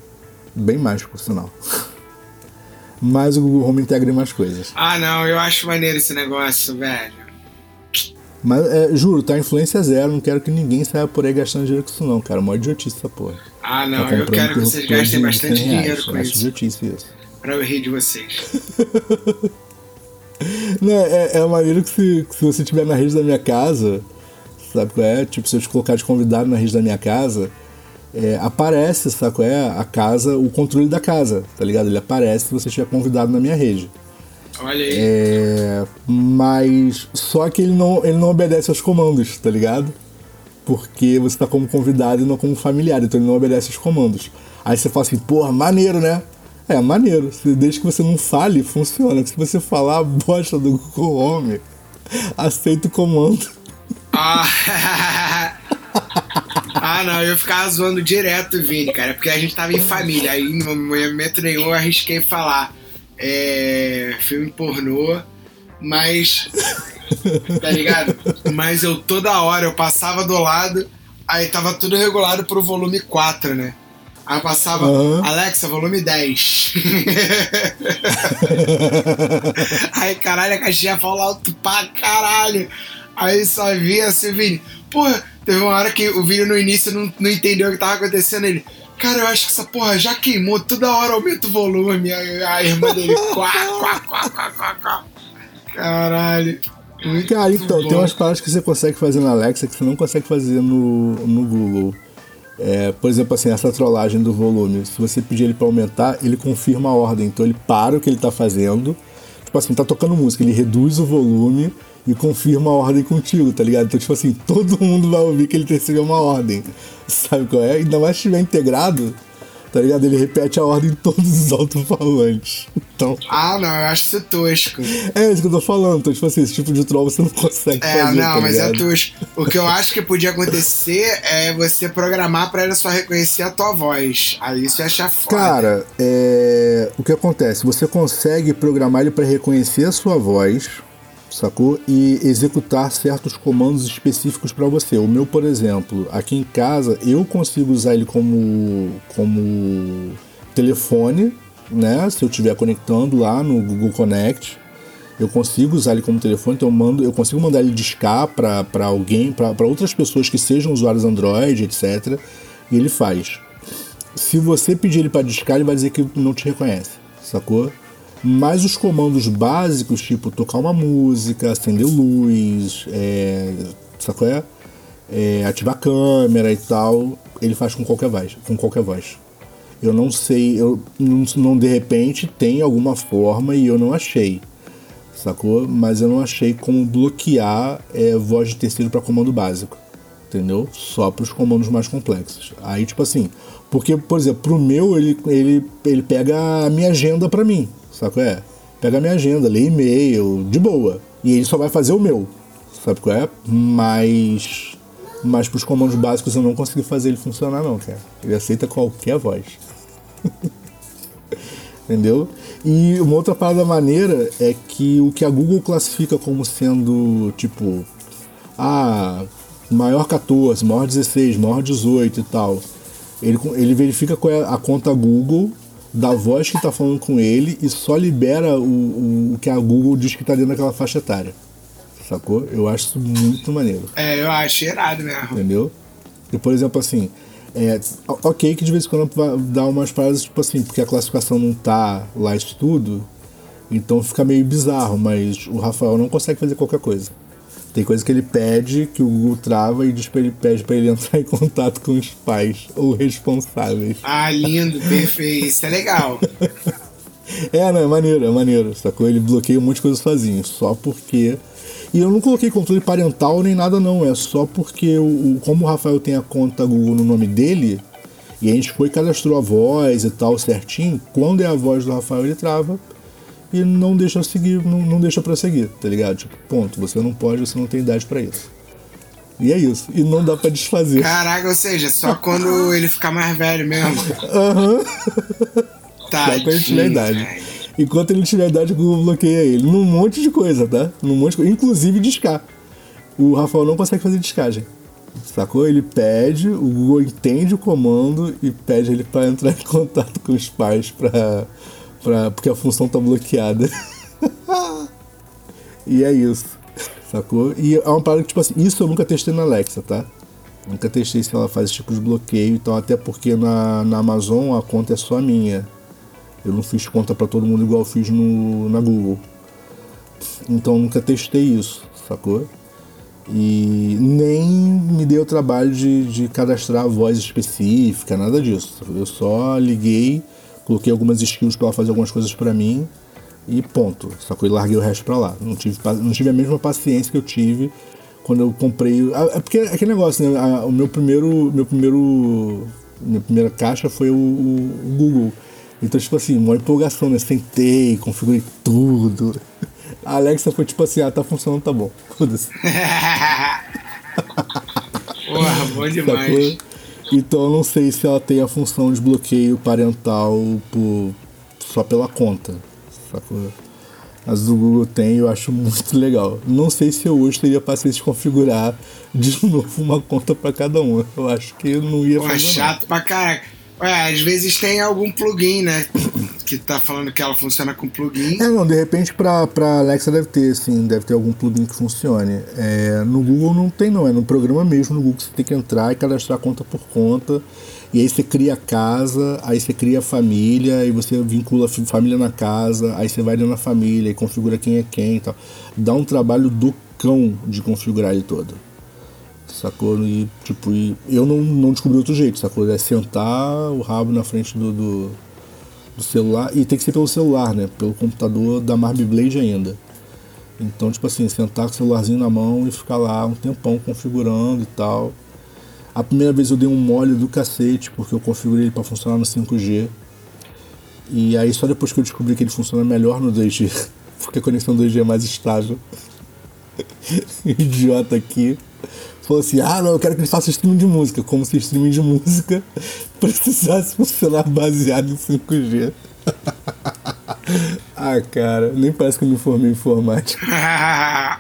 S3: Bem mais, por sinal. (laughs) Mas o Google Home integra mais coisas.
S2: Ah, não, eu acho maneiro esse negócio, velho.
S3: Mas, é, juro, tá? Influência zero. Não quero que ninguém saia por aí gastando dinheiro com isso, não, cara. Mó idiotice essa porra.
S2: Ah, não,
S3: Tá
S2: eu quero que vocês gastem bastante
S3: 100 reais.
S2: dinheiro com
S3: acho
S2: isso.
S3: idiotice isso.
S2: Pra eu rir de vocês. (laughs)
S3: Não, é, é maneiro que se, que se você estiver na rede da minha casa, sabe qual é? Tipo, se eu te colocar de convidado na rede da minha casa, é, aparece, sabe qual é? A casa, o controle da casa, tá ligado? Ele aparece se você estiver convidado na minha rede.
S2: Olha aí.
S3: É, mas só que ele não, ele não obedece aos comandos, tá ligado? Porque você tá como convidado e não como familiar, então ele não obedece aos comandos. Aí você fala assim, porra, maneiro, né? É, maneiro. Desde que você não fale, funciona. Se você falar a bosta do (laughs) Google Home, aceita o comando.
S2: Ah, (laughs) (laughs) ah, não, eu ficava zoando direto o Vini, cara, porque a gente tava em família, aí no momento nenhum eu arrisquei falar é, filme pornô, mas. Tá ligado? Mas eu toda hora, eu passava do lado, aí tava tudo regulado pro volume 4, né? Aí eu passava,
S3: Aham.
S2: Alexa, volume 10. (laughs) Aí, caralho, a caixinha fala alto pra caralho. Aí só via assim, Vini. Porra, teve uma hora que o Vini no início não, não entendeu o que tava acontecendo. Ele, Cara, eu acho que essa porra já queimou, toda hora aumenta o volume. A, a irmã dele, quá, quá, quá, quá, quá, quá. Caralho. Muito
S3: Cara, então,
S2: bom.
S3: tem umas paradas que você consegue fazer na Alexa que você não consegue fazer no, no Google. É, por exemplo, assim, essa trollagem do volume. Se você pedir ele pra aumentar, ele confirma a ordem. Então ele para o que ele tá fazendo. Tipo assim, tá tocando música, ele reduz o volume e confirma a ordem contigo, tá ligado? Então, tipo assim, todo mundo vai ouvir que ele recebeu uma ordem. (laughs) Sabe qual é? Ainda mais se estiver integrado, tá ligado? Ele repete a ordem em todos os (laughs) alto-falantes. Então,
S2: Ah, não, eu acho isso tosco.
S3: é isso que eu tô falando. Então, tipo assim, esse tipo de troll você não consegue
S2: É,
S3: fazer,
S2: não,
S3: tá
S2: mas é tosco. O que eu acho que podia acontecer é você programar pra ele só reconhecer a tua voz. Aí isso ia achar foda.
S3: Cara, é... o que acontece? Você consegue programar ele para reconhecer a sua voz, sacou? E executar certos comandos específicos para você. O meu, por exemplo, aqui em casa, eu consigo usar ele como, como telefone, né? Se eu estiver conectando lá no Google Connect. Eu consigo usar ele como telefone, então eu, mando, eu consigo mandar ele discar para alguém, para outras pessoas que sejam usuários Android, etc. E ele faz. Se você pedir ele para discar, ele vai dizer que não te reconhece, sacou? Mas os comandos básicos, tipo tocar uma música, acender luz, é, sacou? É? É, ativar a câmera e tal, ele faz com qualquer voz. Com qualquer voz. Eu não sei, eu não, não de repente tem alguma forma e eu não achei, sacou? Mas eu não achei como bloquear é, voz de terceiro para comando básico entendeu? Só para os comandos mais complexos. Aí, tipo assim, porque, por exemplo, pro meu, ele, ele, ele pega a minha agenda para mim, sabe qual é? Pega a minha agenda, lê e-mail, de boa. E ele só vai fazer o meu, sabe qual é? Mas, mas pros comandos básicos eu não consegui fazer ele funcionar não, cara. Ele aceita qualquer voz. (laughs) Entendeu? E uma outra parada maneira é que o que a Google classifica como sendo, tipo, ah, maior 14, maior 16, maior 18 e tal. Ele, ele verifica qual é a conta Google da voz que está falando com ele e só libera o, o, que a Google diz que está dentro daquela faixa etária. Sacou? Eu acho isso muito maneiro.
S2: É, eu acho irado mesmo.
S3: Entendeu? E, por exemplo, assim, é, ok que de vez em quando dar umas paradas, tipo assim, porque a classificação não tá lá isso tudo, então fica meio bizarro, mas o Rafael não consegue fazer qualquer coisa. Tem coisa que ele pede, que o Google trava e diz pra ele, pede pra ele (laughs) entrar em contato com os pais ou responsáveis.
S2: Ah, lindo, perfeito. Isso é legal. (laughs)
S3: É, não, é maneiro, é maneiro, sacou? Ele bloqueia um monte de coisa sozinho, só porque. E eu não coloquei controle parental nem nada, não, é só porque, o, o- como o Rafael tem a conta Google no nome dele, e a gente foi e cadastrou a voz e tal certinho, quando é a voz do Rafael ele trava e não deixa seguir, não, não deixa pra seguir, tá ligado? Tipo, ponto, você não pode, você não tem idade pra isso. E é isso, e não dá pra desfazer.
S2: Caraca, ou seja, só quando (laughs) ele ficar mais velho mesmo.
S3: Aham.
S2: Tá.
S3: Só quando ele tiver idade. Enquanto ele tiver idade, o Google bloqueia ele. Num monte de coisa, tá? Num monte de coisa. Inclusive discar. O Rafael não consegue fazer descagem. Sacou? Ele pede, o Google entende o comando e pede ele pra entrar em contato com os pais pra, pra, porque a função tá bloqueada. (laughs) e é isso. Sacou? E é uma parada que, tipo assim, isso eu nunca testei na Alexa, tá? Nunca testei se ela faz esse tipo de bloqueio, então até porque na, na Amazon a conta é só minha. Eu não fiz conta pra todo mundo igual eu fiz no, na Google. Então nunca testei isso, sacou? E nem me dei o trabalho de, de cadastrar a voz específica, nada disso. Eu só liguei, coloquei algumas skills pra ela fazer algumas coisas pra mim e ponto. Sacou? E larguei o resto pra lá. Não tive, não tive a mesma paciência que eu tive quando eu comprei. É porque é aquele negócio, né? O meu primeiro. Meu primeiro. Minha primeira caixa foi o, o- o Google. Então, tipo assim, uma empolgação, né? Sentei, configurei tudo. (laughs) A Alexa foi tipo assim, ah, tá funcionando, tá bom. Foda-se. (laughs)
S2: Porra, bom demais.
S3: Então eu não sei se ela tem a função de bloqueio parental por, só pela conta. Sacou? Mas do Google tem, eu acho muito (laughs) legal. Não sei se eu hoje teria paciência de configurar de (laughs) novo uma conta pra cada um. Eu acho que eu não ia fazer. não.
S2: chato pra caraca. Ué, às vezes tem algum plugin, né? Que tá falando que ela funciona com plugin.
S3: É, não, de repente pra, pra Alexa deve ter, sim, deve ter algum plugin que funcione. É, no Google não tem não, é no programa mesmo, no Google você tem que entrar e cadastrar conta por conta. E aí você cria a casa, aí você cria a família, aí você vincula a família na casa, aí você vai dentro na família e configura quem é quem e tal. Dá um trabalho do cão de configurar ele todo. Sacou? E, tipo, e eu não, não descobri outro jeito, sacou? É sentar o rabo na frente do, do, do celular, e tem que ser pelo celular, né? Pelo computador da Marby Blade ainda. Então, tipo assim, sentar com o celularzinho na mão e ficar lá um tempão configurando e tal. A primeira vez eu dei um mole do cacete, porque eu configurei ele para funcionar no 5G. E aí só depois que eu descobri que ele funciona melhor no 2G, (laughs) porque a conexão 2G é mais estável. (laughs) Idiota aqui. Falou assim, ah não, eu quero que ele faça streaming de música, como se streaming de música (laughs) precisasse funcionar baseado em 5G. (laughs) ah, cara, nem parece que eu me formei em informática. (laughs)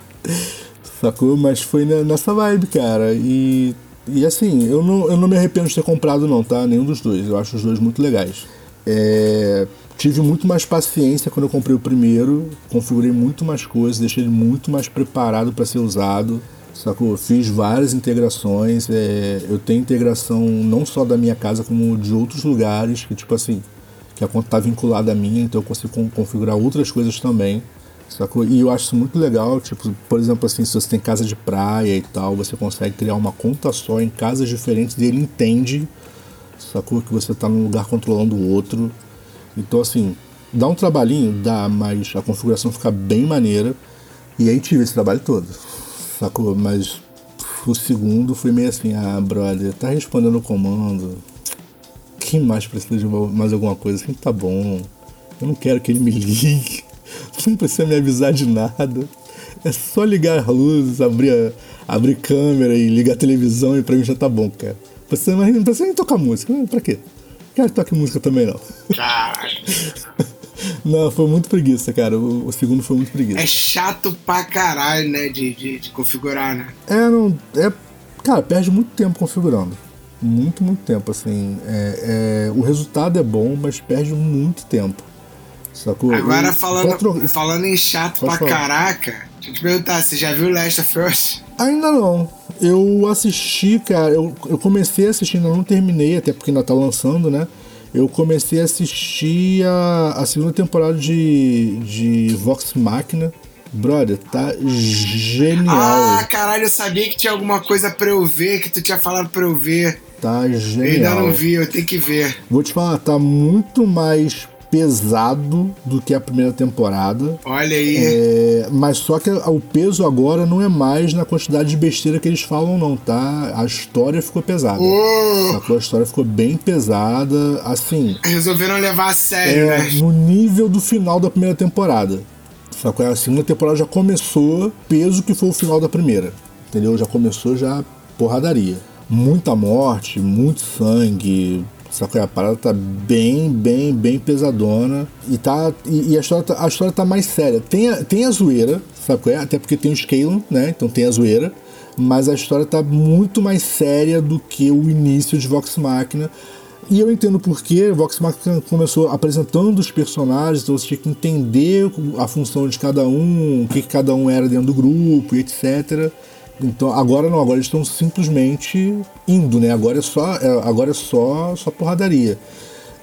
S3: Sacou? Mas foi nessa vibe, cara. E, e assim, eu não, eu não me arrependo de ter comprado, não, tá? Nenhum dos dois. Eu acho os dois muito legais. É, tive muito mais paciência quando eu comprei o primeiro, configurei muito mais coisas, deixei ele muito mais preparado para ser usado. Sacou? Fiz várias integrações. É, eu tenho integração não só da minha casa, como de outros lugares, que tipo assim, que a conta está vinculada à minha, então eu consigo configurar outras coisas também. Sacou? E eu acho isso muito legal, tipo, por exemplo, assim, se você tem casa de praia e tal, você consegue criar uma conta só em casas diferentes e ele entende, sacou? Que você está num lugar controlando o outro. Então, assim, dá um trabalhinho, dá, mas a configuração fica bem maneira. E aí tive esse trabalho todo sacou? Mas o segundo foi meio assim, ah, brother, tá respondendo o comando. Quem mais precisa de mais alguma coisa? Assim, tá bom. Eu não quero que ele me ligue. (laughs) Não precisa me avisar de nada. É só ligar as luzes, abrir, a, abrir câmera e ligar a televisão e pra mim já tá bom, cara. Você não precisa nem tocar música. Pra quê? Quero que toque música também não.
S2: Caralho.
S3: Não, foi muito preguiça, cara. O, o, segundo foi muito preguiça.
S2: É chato pra caralho, né? De, de, de, configurar, né?
S3: É, não. É, cara, perde muito tempo configurando. Muito, muito tempo, assim. É, é, o resultado é bom, mas perde muito tempo. Sacou?
S2: Agora, falando, falando em chato Pode pra falar. caraca, deixa eu te perguntar, você já viu Last of Us?
S3: Ainda não. Eu assisti, cara. Eu, eu comecei a assistir, ainda não terminei, até porque ainda tá lançando, né? Eu comecei a assistir a, a segunda temporada de, de Vox Machina. Brother, tá genial.
S2: Ah, caralho, eu sabia que tinha alguma coisa pra eu ver, que tu tinha falado pra eu ver.
S3: Tá genial. Eu
S2: ainda não vi, eu tenho que ver.
S3: Vou te falar, tá muito mais pesado do que a primeira temporada.
S2: Olha aí.
S3: É, mas só que o peso agora não é mais na quantidade de besteira que eles falam, não, tá? A história ficou pesada.
S2: Uh!
S3: A história ficou bem pesada, assim.
S2: Resolveram levar a sério,
S3: é,
S2: né?
S3: No nível do final da primeira temporada. Sacou? A segunda temporada já começou peso que foi o final da primeira. Entendeu? Já começou já porradaria. Muita morte, muito sangue, Sacou? A parada tá bem, bem, bem pesadona. E, tá, e, e a, história tá, a história tá mais séria. Tem a, tem a zoeira, sacou? Até porque tem o Scalon, né? Então tem a zoeira. Mas a história tá muito mais séria do que o início de Vox Machina. E eu entendo porque Vox Machina começou apresentando os personagens, então você tinha que entender a função de cada um, o que cada um era dentro do grupo, etc. Então agora não, agora eles estão simplesmente indo, né? Agora é só, é, agora é só, só porradaria.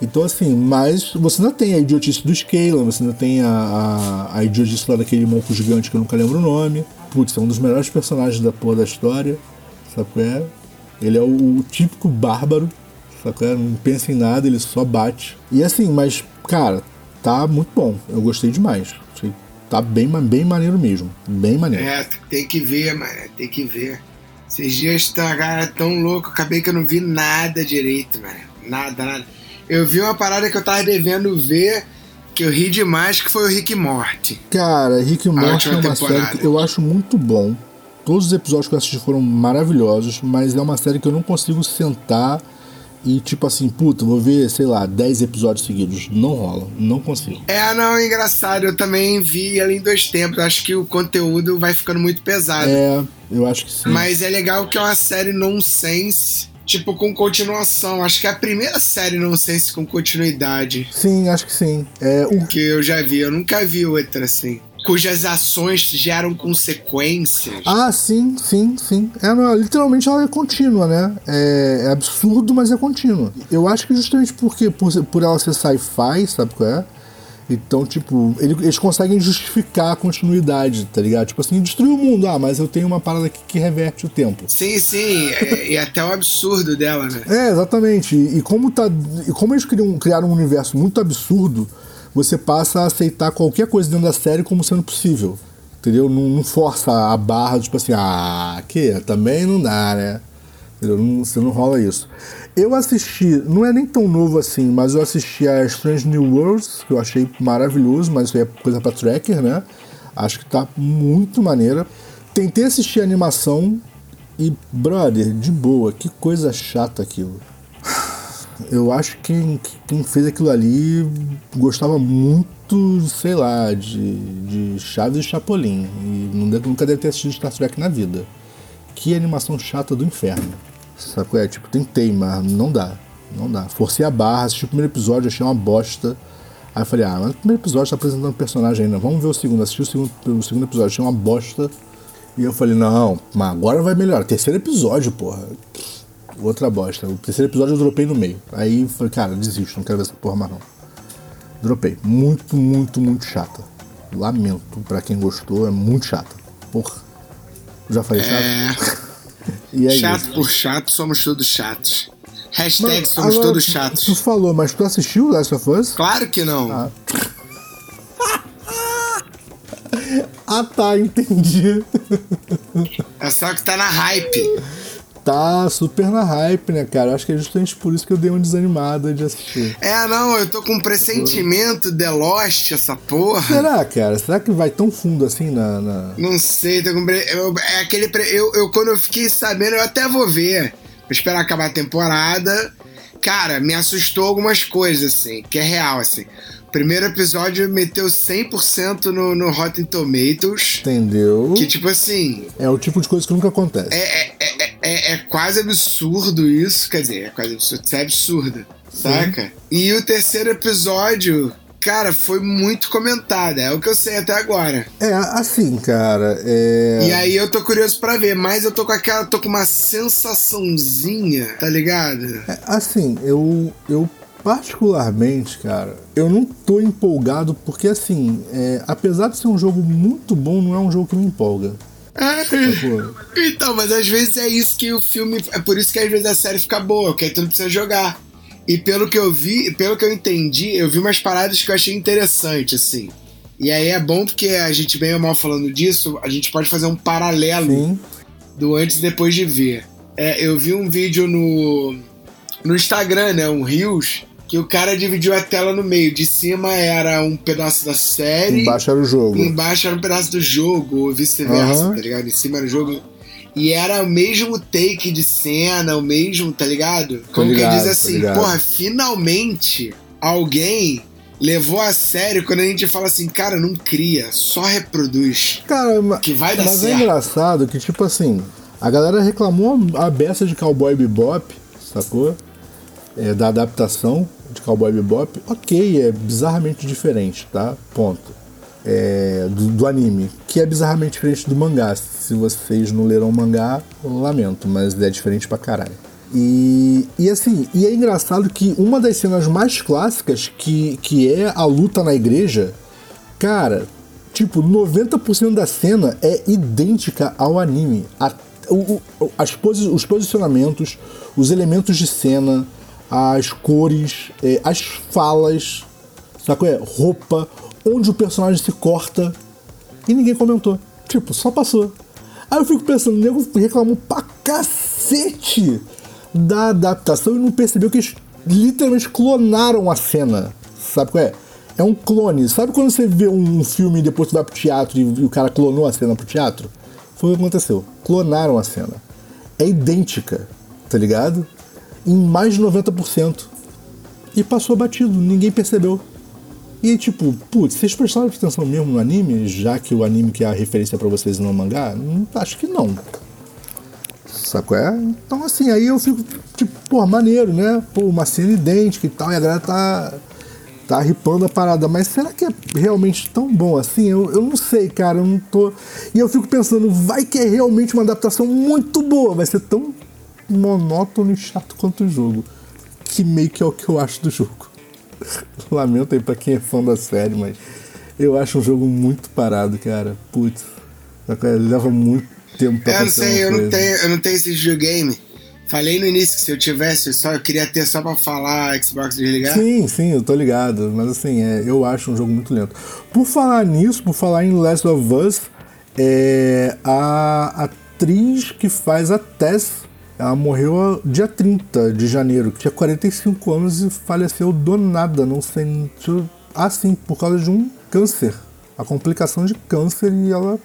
S3: Então assim, mas você ainda tem a idiotice do Scala, você ainda tem a, a, a idiotice lá daquele monco gigante que eu nunca lembro o nome. Putz, é um dos melhores personagens da porra da história. Sabe qual é? Ele é o, o típico bárbaro, sabe qual é? Não pensa em nada, ele só bate. E assim, mas, cara, tá muito bom. Eu gostei demais. Tá bem, bem maneiro mesmo. Bem maneiro.
S2: É, tem que ver, mano. Tem que ver. Esses dias tá, cara, tão louco, acabei que eu não vi nada direito, mano. Nada, nada. Eu vi uma parada que eu tava devendo ver, que eu ri demais, que foi o Rick Morty.
S3: Cara, Rick Morty é uma temporada. série que eu acho muito bom. Todos os episódios que eu assisti foram maravilhosos, mas é uma série que eu não consigo sentar e tipo assim, puta, vou ver, sei lá, 10 episódios seguidos. Não rola, não consigo.
S2: É, não, é engraçado. Eu também vi ela em dois tempos. Acho que o conteúdo vai ficando muito pesado.
S3: É, eu acho que sim.
S2: Mas é legal que é uma série nonsense. tipo, com continuação. Acho que é a primeira série, não sei se com continuidade.
S3: Sim, acho que sim. É, o...
S2: Que eu já vi, eu nunca vi outra assim. Cujas ações geram consequências.
S3: Ah, sim, sim, sim. É, não, literalmente ela é contínua, né? É, é absurdo, mas é contínua. Eu acho que justamente porque, por, por ela ser sci-fi, sabe qual é? Então, tipo, ele- eles conseguem justificar a continuidade, tá ligado? Tipo assim, destruir o mundo. Ah, mas eu tenho uma parada aqui que reverte o tempo.
S2: Sim, sim. é- e até o absurdo dela, né?
S3: É, exatamente. E, e como, tá, e como eles criam, criaram um universo muito absurdo, você passa a aceitar qualquer coisa dentro da série como sendo possível. Entendeu? Não, não força a barra, tipo assim, ah, que também não dá, né? Entendeu? Não, você não rola isso. Eu assisti, não é nem tão novo assim, mas eu assisti a Strange New Worlds, que eu achei maravilhoso, mas isso aí é coisa pra tracker, né? Acho que tá muito maneira. Tentei assistir a animação e, brother, de boa, que coisa chata aquilo. Eu acho que quem, fez aquilo ali gostava muito, sei lá, de, de Chaves e Chapolin. E nunca deve ter assistido Star Trek na vida. Que animação chata do inferno. Sabe qual é? Tipo, tentei, mas não dá. Não dá. Forcei a barra, assisti o primeiro episódio, achei uma bosta. Aí eu falei, ah, mas o primeiro episódio tá apresentando personagem ainda. Vamos ver o segundo. Assisti o segundo, o segundo episódio, achei uma bosta. E eu falei, não, mas agora vai melhorar. Terceiro episódio, porra. Outra bosta. O terceiro episódio eu dropei no meio. Aí falei, cara, desisto, não quero ver essa porra mais não. Dropei. Muito, muito, muito chata. Lamento pra quem gostou, é muito chata. Porra. Já falei chato?
S2: É. (laughs)
S3: E é
S2: chato
S3: isso.
S2: por chato, somos todos chatos. Hashtag
S3: Mas,
S2: somos
S3: agora,
S2: todos
S3: Tu
S2: chatos.
S3: falou, mas tu assistiu Last of Us?
S2: Claro que não.
S3: Ah. (laughs) Ah tá, entendi.
S2: É só que tá na hype.
S3: Tá super na hype, né, cara? Acho que é justamente por isso que eu dei uma desanimada de assistir.
S2: É, não, eu tô com um pressentimento The Lost, essa porra.
S3: Será, cara? Será que vai tão fundo assim na. na-
S2: Não sei, tô com eu, é aquele pre... eu, eu quando eu fiquei sabendo, eu até vou ver. Vou esperar acabar a temporada. Cara, me assustou algumas coisas assim, que é real assim. Primeiro episódio meteu 100% no, no Rotten Tomatoes,
S3: Entendeu?
S2: que tipo assim,
S3: É o tipo de coisa que nunca acontece.
S2: é, é, é, é, é quase absurdo isso, quer dizer, é quase absurdo, isso é absurdo, saca? E o terceiro episódio, cara, foi muito comentado, é o que eu sei até agora.
S3: É, assim, cara. É...
S2: E aí eu tô curioso pra ver, mas eu tô com aquela, tô com uma sensaçãozinha, tá ligado?
S3: É, Assim, eu, eu particularmente, cara, eu não tô empolgado porque, assim, é, apesar de ser um jogo muito bom, não é um jogo que me empolga. Sacou?
S2: Então, mas às vezes é isso que o filme. É por isso que às vezes a série fica boa, porque aí tu não precisa jogar. E pelo que eu vi, pelo que eu entendi, eu vi umas paradas que eu achei interessante, assim. E aí é bom porque a gente, bem ou mal falando disso, a gente pode fazer um paralelo
S3: Sim.
S2: do antes e depois de ver. É, eu vi um vídeo no, no Instagram, né? Um Rios, que o cara dividiu a tela no meio. De cima era um pedaço da série.
S3: Embaixo era o jogo.
S2: Embaixo era um pedaço do jogo, ou vice-versa,
S3: Aham.
S2: tá ligado? Em cima era o jogo. E era o mesmo take de cena, o mesmo, tá ligado? Como
S3: ligado,
S2: quem diz assim, porra, finalmente alguém levou a sério quando a gente fala assim, cara, não cria, só reproduz.
S3: Cara,
S2: Que vai dar
S3: mas é
S2: certo.
S3: engraçado que, tipo assim, a galera reclamou a beça de Cowboy Bebop, sacou? É, da adaptação de Cowboy Bebop. Ok, é bizarramente diferente, tá? Ponto. É, do, do anime, que é bizarramente diferente do mangá. Se vocês não leram o mangá, lamento, mas é diferente pra caralho. E, e assim, e é engraçado que uma das cenas mais clássicas, que, que é a luta na igreja, Cara, tipo, 90% da cena é idêntica ao anime. A- o- o- as posi- os posicionamentos, os elementos de cena, as cores, eh, as falas, sacou? É, roupa, onde o personagem se corta. E ninguém comentou. Tipo, só passou. Aí eu fico pensando, o nego reclamou pra cacete da adaptação e não percebeu que eles literalmente clonaram a cena. Sabe qual é? É um clone. Sabe quando você vê um filme e depois você vai pro teatro e, e o cara clonou a cena pro teatro? Foi o que aconteceu. Clonaram a cena. É idêntica, tá ligado? Em mais de 90%. E passou batido, ninguém percebeu. E tipo, putz, vocês prestaram atenção mesmo no anime, já que o anime que é a referência pra vocês não o mangá? Hum, Acho que não. Sacou? É? Então, assim, aí eu fico, tipo, pô, maneiro, né? Pô, uma cena idêntica e tal, e a galera tá, tá ripando a parada. Mas será que é realmente tão bom assim? Eu, eu não sei, cara, eu não tô. E eu fico pensando, vai que é realmente uma adaptação muito boa, vai ser tão monótono e chato quanto o jogo. Que meio que é o que eu acho do jogo. (laughs) Lamento aí pra quem é fã da série, mas eu acho um jogo muito parado, cara. Putz, leva muito tempo pra
S2: Eu não
S3: fazer
S2: sei, eu não, tenho, eu não tenho esse videogame. Falei no início que se eu tivesse, só eu queria ter só pra falar Xbox desligar.
S3: Sim, sim, eu tô ligado. Mas assim, é, eu acho um jogo muito lento. Por falar nisso, por falar em Last of Us, é, a atriz que faz a Tess, ela morreu dia 30 de janeiro, tinha 45 anos e faleceu do nada, não sei. Assim, por causa de um câncer. A complicação de câncer e ela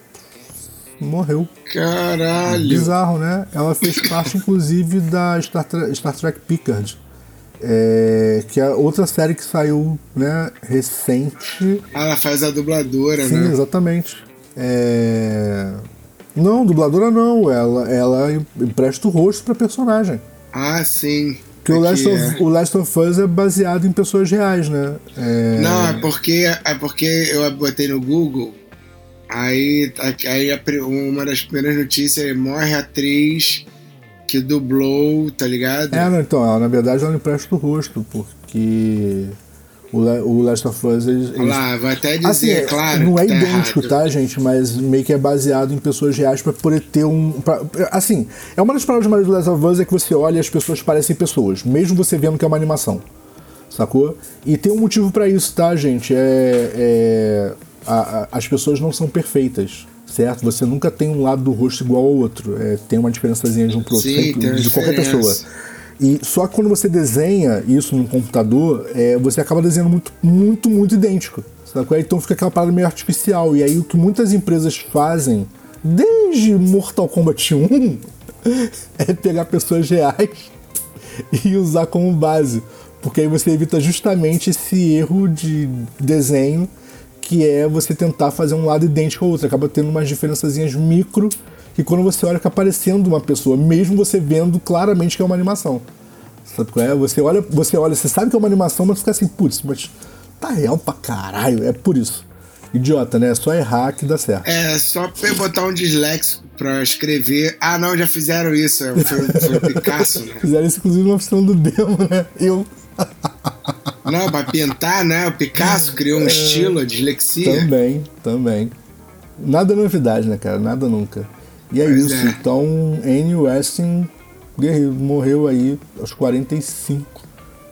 S3: morreu.
S2: Caralho.
S3: Bizarro, né? Ela fez parte, inclusive, da Star, Tre- Star Trek Picard. é, que é outra série que saiu, né, recente.
S2: Ela faz a dubladora,
S3: Sim,
S2: né?
S3: exatamente. É... Não, dubladora não. Ela, ela empresta o rosto pra personagem.
S2: Ah, sim.
S3: Porque o Last,
S2: é.
S3: of, o Last of Us é baseado em pessoas reais, né? É...
S2: Não, é porque, é porque eu botei no Google. Aí, aí uma das primeiras notícias é morre a atriz que dublou, tá ligado?
S3: É, não, então, ela, na verdade ela empresta o rosto, porque o, La- o Last of Us eles, eles
S2: lá, até dizer,
S3: Assim, é-
S2: claro.
S3: não é
S2: tá
S3: idêntico,
S2: errado.
S3: tá, gente? Mas meio que é baseado em pessoas reais pra poder ter um. pra- assim, é uma das palavras mais do Last of Us é que você olha e as pessoas parecem pessoas, mesmo você vendo que é uma animação. Sacou? E tem um motivo pra isso, tá, gente? É. é- a- a- as pessoas não são perfeitas. Certo? Você nunca tem um lado do rosto igual ao outro. É, tem uma diferençazinha de um pro outro,
S2: Sim,
S3: sempre, de qualquer pessoa. E só quando você desenha isso no computador, é, você acaba desenhando muito, muito, muito idêntico. Sacou? Então fica aquela parada meio artificial. E aí o que muitas empresas fazem, desde Mortal Kombat 1, (laughs) é pegar pessoas reais (laughs) e usar como base. Porque aí você evita justamente esse erro de desenho que é você tentar fazer um lado idêntico ao outro. Acaba tendo umas diferençazinhas micro que quando você olha fica parecendo uma pessoa, mesmo você vendo claramente que é uma animação. Sabe qual é? Você olha, você olha, você sabe que é uma animação, mas fica assim, putz, mas tá real pra caralho. É por isso. Idiota, né? É só errar que dá certo.
S2: É, só botar um disléxico pra escrever. Ah, não, já fizeram isso. Foi, foi o Picasso, né? (laughs)
S3: Fizeram isso inclusive na oficina do demo, né? Eu
S2: Não, pra pintar, né? O Picasso criou um estilo, a dislexia.
S3: também, também. Nada novidade, né, cara? Nada nunca. E é
S2: Pois
S3: isso.
S2: é.
S3: Então, Annie Weston guerreiro, morreu aí aos 45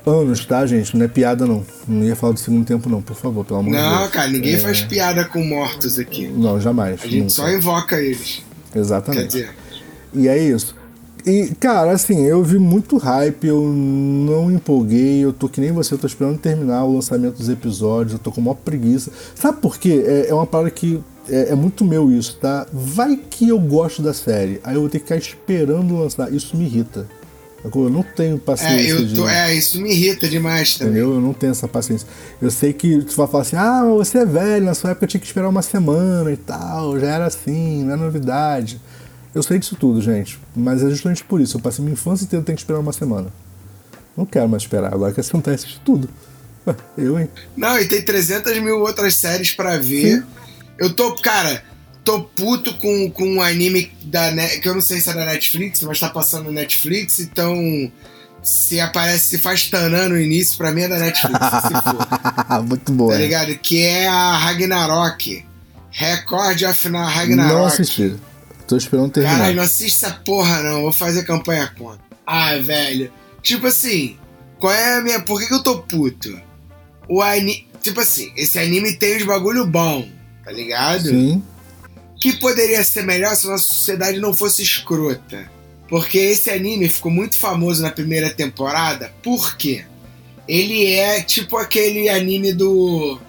S3: anos, tá, gente? Não é piada, não. Não ia falar do segundo tempo, não, por favor, pelo amor de Deus.
S2: Não, cara, ninguém
S3: É,
S2: faz piada com mortos aqui.
S3: Não, jamais.
S2: A gente
S3: nunca.
S2: só invoca eles.
S3: Exatamente.
S2: Quer dizer,
S3: E é isso. E, cara, assim, eu vi muito hype, eu não empolguei, eu tô que nem você, eu tô esperando terminar o lançamento dos episódios, eu tô com maior preguiça. Sabe por quê? É, é uma parada que é, é muito meu isso, tá? Vai que eu gosto da série, aí eu vou ter que ficar esperando lançar, isso me irrita. Eu não tenho paciência
S2: é, eu
S3: de...
S2: tô, é, isso me irrita demais também.
S3: Entendeu? Eu não tenho essa paciência. Eu sei que tu vai falar assim, ah, mas você é velho, na sua época tinha que esperar uma semana e tal, já era assim, não é novidade. Eu sei disso tudo, gente. Mas é justamente por isso. Eu passei minha infância inteira tendo que esperar uma semana. Não quero mais esperar, agora que acontece de tudo. (laughs) Eu, hein?
S2: Não, e tem 300 mil outras séries pra ver.
S3: Sim.
S2: Eu tô, cara, tô puto com, com um anime da Net, que eu não sei se é da Netflix, mas tá passando no Netflix, então se aparece, se faz Tanã no início, pra mim é da Netflix, se for. (laughs)
S3: Muito boa.
S2: Tá ligado? Que é a Ragnarok. Record of na Ragnarok.
S3: Não assisti. Tô esperando terminar.
S2: Caralho, não assiste essa porra, não. Vou fazer campanha contra. Ah, velho. Tipo assim, qual é a minha. Por que, que eu tô puto? O anime. Tipo assim, esse anime tem uns bagulho bom, tá ligado?
S3: Sim.
S2: Que poderia ser melhor se a nossa sociedade não fosse escrota. Porque esse anime ficou muito famoso na primeira temporada. Por quê? Ele é tipo aquele anime do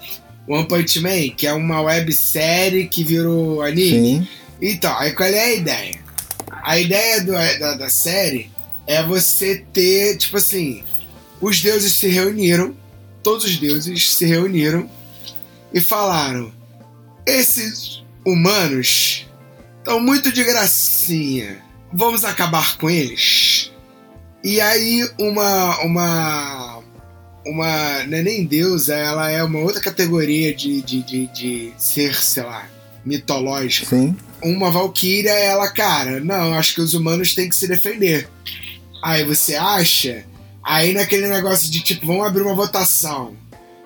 S2: One Punch Man, que é uma websérie que virou anime.
S3: Sim.
S2: Então, aí qual é a ideia? A ideia do- da, da série é você ter, tipo assim, os deuses se reuniram, todos os deuses se reuniram e falaram: esses humanos estão muito de gracinha. vamos acabar com eles. E aí uma uma uma não é nem deusa, ela é uma outra categoria de, de, de, de ser, sei lá, mitológico.
S3: Sim.
S2: Uma valquíria, ela, cara, não, acho que os humanos têm que se defender. Aí você acha? Aí naquele negócio de tipo, vamos abrir uma votação.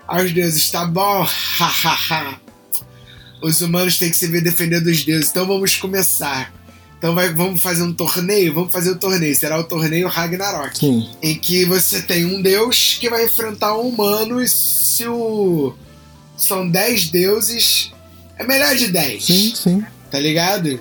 S2: Aí os deuses, tá bom, (laughs) hahaha. Os humanos têm que se defender dos deuses, então vamos começar. Então vai, vamos fazer um torneio? Vamos fazer um torneio. Será o torneio Ragnarok.
S3: Sim.
S2: Em que você tem um deus que vai enfrentar um humano e se o. São 10 deuses. É melhor de 10.
S3: Sim, sim.
S2: Tá ligado?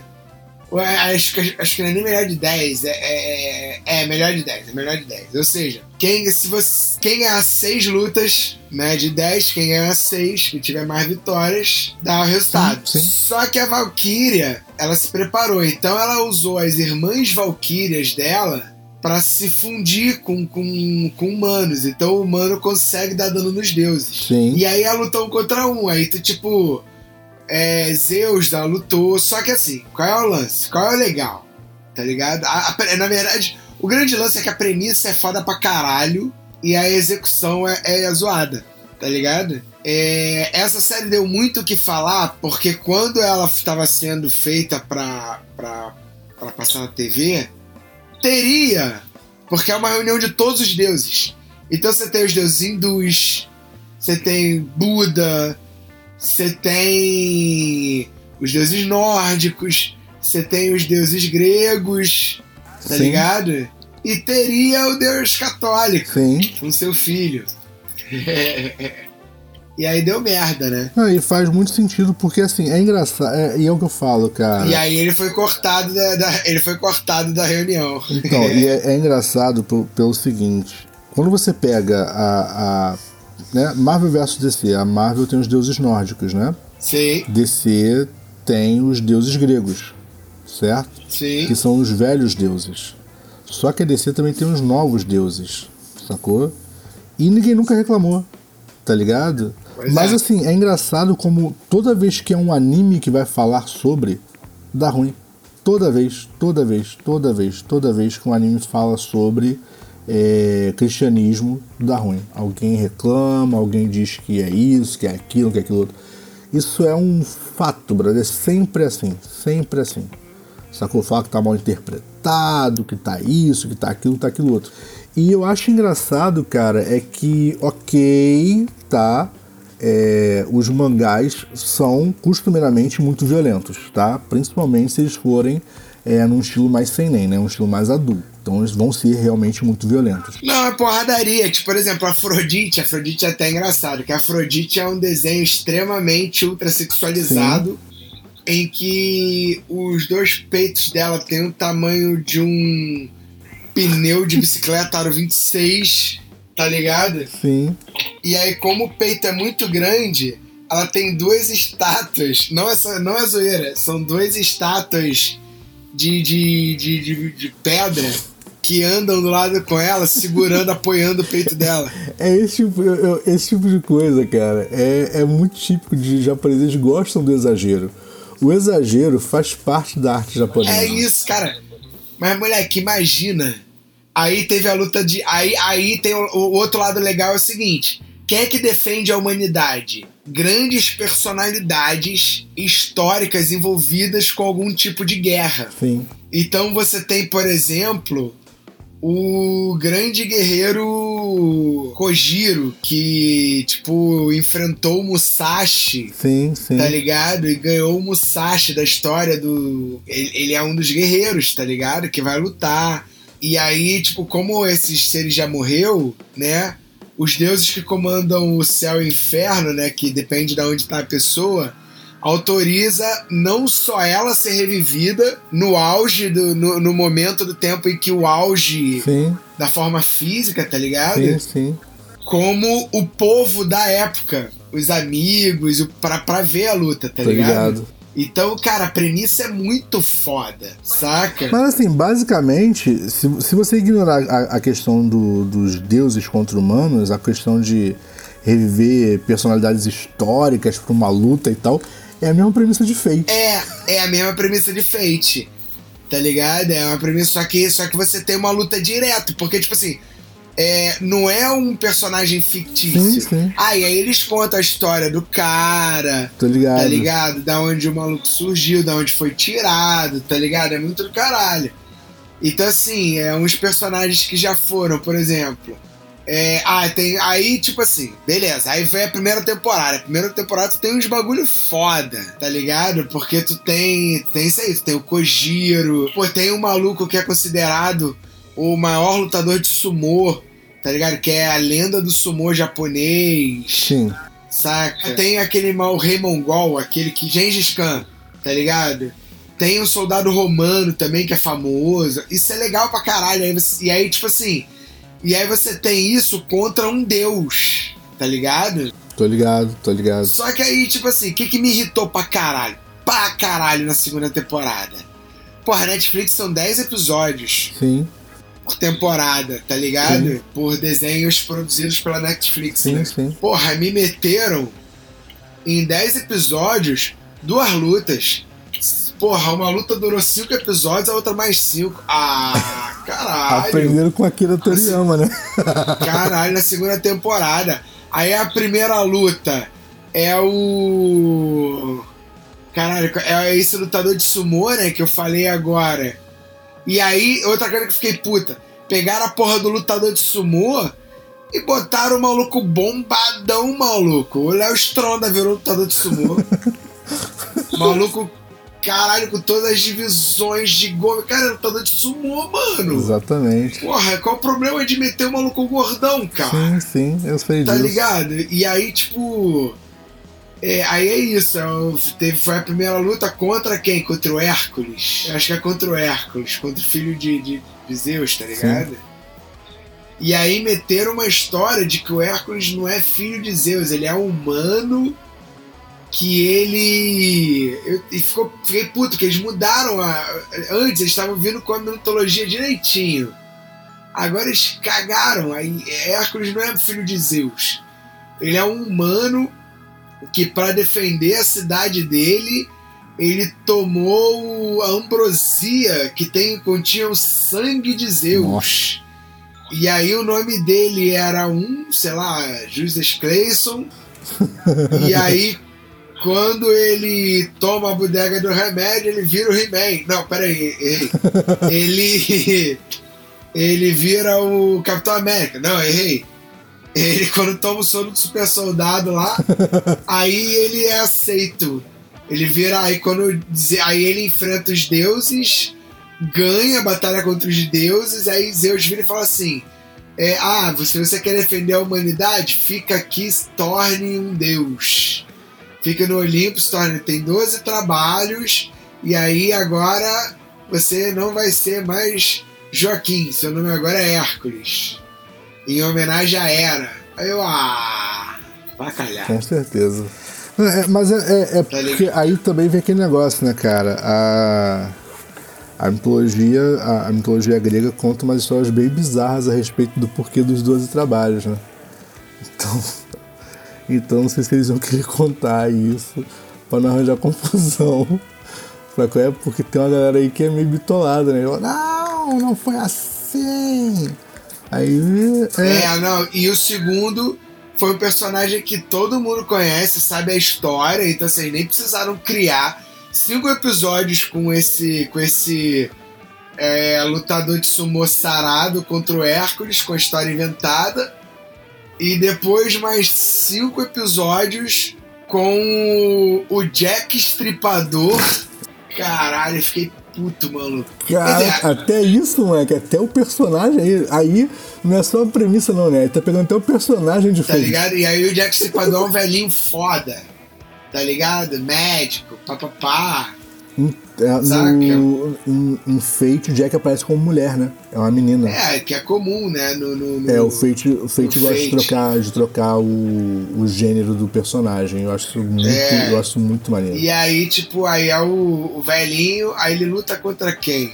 S2: Acho que, acho que não é nem melhor de 10. É, é, é melhor de 10. É melhor de 10. Ou seja, quem, se você, quem ganhar 6 lutas, né, de 10, quem ganhar 6, que tiver mais vitórias, dá o resultado.
S3: Sim, sim.
S2: Só que a Valkyria, ela se preparou. Então ela usou as irmãs Valkyrias dela pra se fundir com, com, com humanos. Então o humano consegue dar dano nos deuses.
S3: Sim.
S2: E aí ela lutou um contra um. Aí tu, tipo, é, Zeus da lutou. Só que assim, qual é o lance? Qual é o legal? Tá ligado? A- a- na verdade, o grande lance é que a premissa é foda pra caralho e a execução é, é zoada, tá ligado? É, essa série deu muito o que falar porque quando ela estava sendo feita pra, pra, pra passar na TV, teria, porque é uma reunião de todos os deuses. Então você tem os deuses hindus, você tem Buda, você tem os deuses nórdicos, você tem os deuses gregos, tá
S3: Sim.
S2: ligado? E teria o deus católico
S3: Sim.
S2: com seu filho. e aí deu merda, né?
S3: Não, e faz muito sentido, porque assim, é engraçado. é- e é o que eu falo, cara.
S2: E aí ele foi cortado da, da- ele foi cortado da reunião.
S3: Então, (laughs) e é, é engraçado pe- pelo seguinte: quando você pega a, a né, Marvel vs DC, a Marvel tem os deuses nórdicos, né?
S2: Sim,
S3: DC tem os deuses gregos, certo?
S2: sim.
S3: Que são os velhos deuses. Só que a DC também tem os novos deuses, sacou? E ninguém nunca reclamou, tá ligado?
S2: Pois
S3: Mas
S2: é.
S3: assim, é engraçado como toda vez que é um anime que vai falar sobre, dá ruim. Toda vez, toda vez, toda vez, toda vez que um anime fala sobre é, cristianismo, dá ruim. Alguém reclama, alguém diz que é isso, que é aquilo, que é aquilo outro. Isso é um fato, brother. É sempre assim, sempre assim. Sacou? Fala que tá mal interpretado, que tá isso, que tá aquilo, que tá aquilo outro. E eu acho engraçado, cara, é que, ok, tá. é, os mangás são costumeiramente muito violentos, tá? Principalmente se eles forem é, num estilo mais seinen, né? Um estilo mais adulto. Então eles vão ser realmente muito violentos.
S2: Não, é porradaria. Tipo, por exemplo, Afrodite. Afrodite é até engraçado, que Afrodite é um desenho extremamente ultrasexualizado, em que os dois peitos dela têm o tamanho de um pneu de bicicleta aro 26, tá ligado?
S3: Sim,
S2: E aí, como o peito é muito grande, ela tem duas estátuas. Não é, não é zoeira, são duas estátuas de, de, de, de, de pedra que andam do lado com ela, segurando, (laughs) apoiando o peito dela.
S3: É esse tipo, eu- esse tipo de coisa, cara. É, é muito típico de japoneses eles gostam do exagero. O exagero faz parte da arte japonesa.
S2: É isso, cara. Mas, moleque, imagina. Aí teve a luta de. Aí, aí tem o, o outro lado legal é o seguinte: quem é que defende a humanidade? Grandes personalidades históricas envolvidas com algum tipo de guerra.
S3: Sim,
S2: Então você tem, por exemplo, o grande guerreiro Kojiro, que, tipo, enfrentou o Musashi
S3: sim, sim.
S2: tá ligado? E ganhou o Musashi da história do. Ele, ele é um dos guerreiros, tá ligado? Que vai lutar. E aí, tipo, como esses seres já morreu, né? Os deuses que comandam o céu e o inferno, né? Que depende de onde tá a pessoa, autoriza não só ela ser revivida no auge, do, no, no momento do tempo em que o auge
S3: Sim,
S2: da forma física, tá ligado?
S3: sim, sim.
S2: como o povo da época, os amigos, o- pra, pra ver a luta, tá
S3: Tô
S2: ligado?
S3: ligado.
S2: Então, cara, a premissa é muito foda, saca?
S3: Mas assim, basicamente, se, se você ignorar a, a questão do- dos deuses contra humanos, a questão de reviver personalidades históricas pra uma luta e tal, é a mesma premissa de Fate.
S2: É, é a mesma premissa de Fate. Tá ligado? É uma premissa, só que, só que você tem uma luta direto, porque, tipo assim, é, não é um personagem fictício.
S3: Sim, sim.
S2: Ah, e aí eles contam a história do cara,
S3: Tô ligado.
S2: tá ligado? Da onde o maluco surgiu, da onde foi tirado, tá ligado? É muito do caralho. Então, assim, é uns personagens que já foram, por exemplo. É, ah, tem. Aí, tipo assim, beleza. Aí vem a primeira temporada. A primeira temporada tu tem uns bagulho foda, tá ligado? Porque tu tem. Tem isso aí, tu tem o Kojiro. Pô, tem um maluco que é considerado o maior lutador de sumô, tá ligado? Que é a lenda do sumô japonês.
S3: Sim.
S2: Saca? Tem aquele mal rei mongol, aquele que. Gengis Khan, tá ligado? Tem um soldado romano também que é famoso. Isso é legal pra caralho. Aí você- e aí, tipo assim. E aí você tem isso contra um deus, tá ligado?
S3: Tô ligado, tô ligado.
S2: Só que aí, tipo assim, o que, que me irritou pra caralho? Pra caralho na segunda temporada. Porra, Netflix são 10 episódios
S3: Sim,
S2: por temporada, tá ligado? Por desenhos produzidos pela Netflix.
S3: sim,
S2: né?
S3: sim.
S2: Porra, me meteram em 10 episódios duas lutas. Porra, uma luta durou 5 episódios, a outra mais 5. Ah, (laughs) caralho.
S3: Aprenderam com Akira Toriyama, né?
S2: Caralho, na segunda temporada. Aí a primeira luta é o. Caralho, é esse lutador de sumô, né? Que eu falei agora. E aí, outra coisa que eu fiquei puta. Pegaram a porra do lutador de sumô e botaram o maluco bombadão, maluco. O Léo Stronda virou lutador de sumô. (laughs) maluco, caralho, com todas as divisões de gol. Cara, é lutador de sumô, mano.
S3: Exatamente.
S2: Porra, qual o problema de meter o maluco gordão, cara?
S3: Sim, sim, eu sei
S2: Tá
S3: disso.
S2: ligado? E aí, tipo. É, aí é isso. é teve, foi a primeira luta contra quem? Contra o Hércules. Eu acho que é contra o Hércules, contra o filho de, de, de Zeus, tá ligado? E aí meteram uma história de que o Hércules não é filho de Zeus, ele é humano. Que ele. Eu, e ficou, fiquei puto, que eles mudaram a. Antes eles estavam vindo com a mitologia direitinho. Agora eles cagaram. Aí Hércules não é filho de Zeus. Ele é um humano que, para defender a cidade dele, ele tomou a ambrosia que tem, continha o sangue de Zeus. E aí o nome dele era um, sei lá, Justice Clayson. (laughs) e aí, quando ele toma a bodega do remédio, ele vira o He-Man. Não, peraí, errei. (laughs) ele. Ele vira o Capitão América. Não, errei. Ele, quando toma o sono do super soldado lá, (laughs) aí ele é aceito. Ele vira. Aí quando. Aí ele enfrenta os deuses, ganha a batalha contra os deuses, aí Zeus vira e fala assim. É, ah, se você quer defender a humanidade, fica aqui, se torne um deus. Fica no Olimpo, se torne. Tem 12 trabalhos, e aí agora você não vai ser mais Joaquim, seu nome agora é Hércules. Em homenagem à Era. Aí eu, ah, pra calhar.
S3: Com certeza. É, mas é, é- é
S2: Tá
S3: porque aí também vem aquele negócio, né, cara? A, a mitologia, a, a mitologia grega conta umas histórias bem bizarras a respeito do porquê dos 12 trabalhos, né? Então, (laughs) então não sei se eles vão querer contar isso pra não arranjar confusão. É? Porque tem uma galera aí que é meio bitolada, né? Não, não foi assim. Aí. É,
S2: É, não, e o segundo foi um personagem que todo mundo conhece, sabe a história, então vocês nem precisaram criar cinco episódios com esse com esse é, lutador de sumô sarado contra o Hércules, com a história inventada, e depois mais cinco episódios com o Jack Estripador. Caralho, fiquei puto, mano.
S3: Cara,
S2: dizer,
S3: até isso, moleque, até o personagem aí, aí não é só a premissa não, né? Ele tá pegando até o personagem de
S2: Tá ligado? E aí o Jack Stripador é um velhinho foda. Tá ligado? Médico, papapá.
S3: É,
S2: Saca?
S3: no, um, um Fate, o Jack aparece como mulher, né? É uma menina.
S2: É, que é comum, né? No, no, no-
S3: É, o Fate, o Fate gosta de
S2: Fate.
S3: trocar, de trocar o, o gênero do personagem. Eu acho muito,
S2: É.
S3: eu acho muito maneiro.
S2: E aí, tipo, aí é o, o velhinho, aí ele luta contra quem?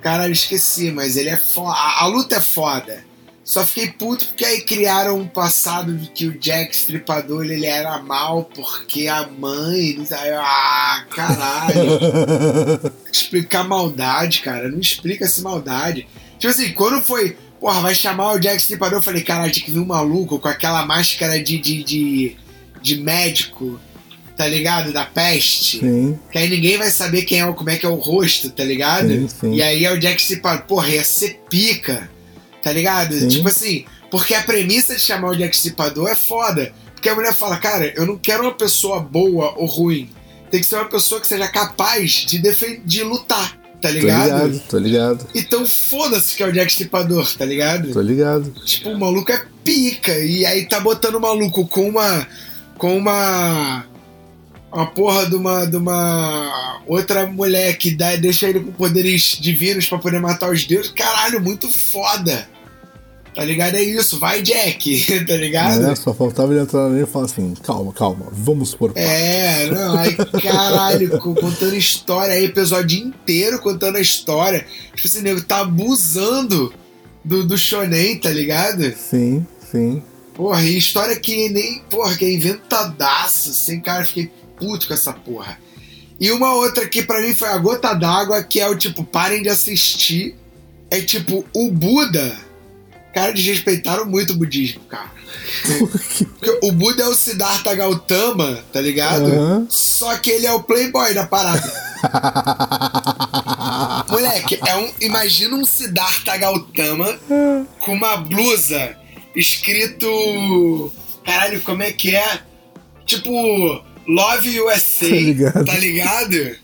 S2: Caralho, esqueci, mas ele é foda. A, a luta é foda. Só fiquei puto porque aí criaram um passado de que o Jack Stripador ele era mal porque a mãe. Ah, caralho. (laughs) explicar maldade, cara. Não explica essa maldade. Tipo assim, quando foi. Porra, vai chamar o Jack Stripador. Eu falei, caralho, tinha que vir um maluco com aquela máscara de, de, de, de médico, tá ligado? Da peste.
S3: Sim,
S2: Que aí ninguém vai saber quem é como é que é o rosto, tá ligado?
S3: Sim, sim.
S2: E aí é o Jack Stripador. Porra, ia ser pica, tá ligado?
S3: Sim.
S2: Tipo assim, porque a premissa de chamar o Stripador é foda. Porque a mulher fala, cara, eu não quero uma pessoa boa ou ruim. Tem que ser uma pessoa que seja capaz de, de lutar, tá
S3: tô
S2: ligado?
S3: ligado, tô ligado,
S2: Então foda-se que é o Jack Stripador, tá ligado?
S3: tô ligado.
S2: Tipo, o maluco é pica. E aí tá botando o maluco com uma. Com uma. Uma porra de uma. De uma outra mulher que dá, deixa ele com poderes divinos pra poder matar os deuses. Caralho, muito foda. Tá ligado? É isso. Vai, Jack. (laughs) tá ligado?
S3: É, só faltava ele entrar nele e falar assim: calma, calma, vamos por partes.
S2: É, não, aí caralho, (laughs) co- contando história aí, episódio inteiro contando a história. Tipo assim, nego tá abusando do, do shonen, tá ligado?
S3: Sim, sim.
S2: Porra, e história que nem. Porra, que é inventadaço, assim, cara, fiquei puto com essa porra. E uma outra que pra mim foi a gota d'água, que é o tipo, parem de assistir. É tipo, o Buda. Cara, desrespeitaram muito o budismo, cara. O Buda é o Siddhartha Gautama, tá ligado?
S3: Aham.
S2: Só que ele é o playboy da parada. (laughs) Moleque, é um, imagina um Siddhartha Gautama com uma blusa escrito. Caralho, como é que é? Tipo, Love USA,
S3: Tá ligado.
S2: tá ligado?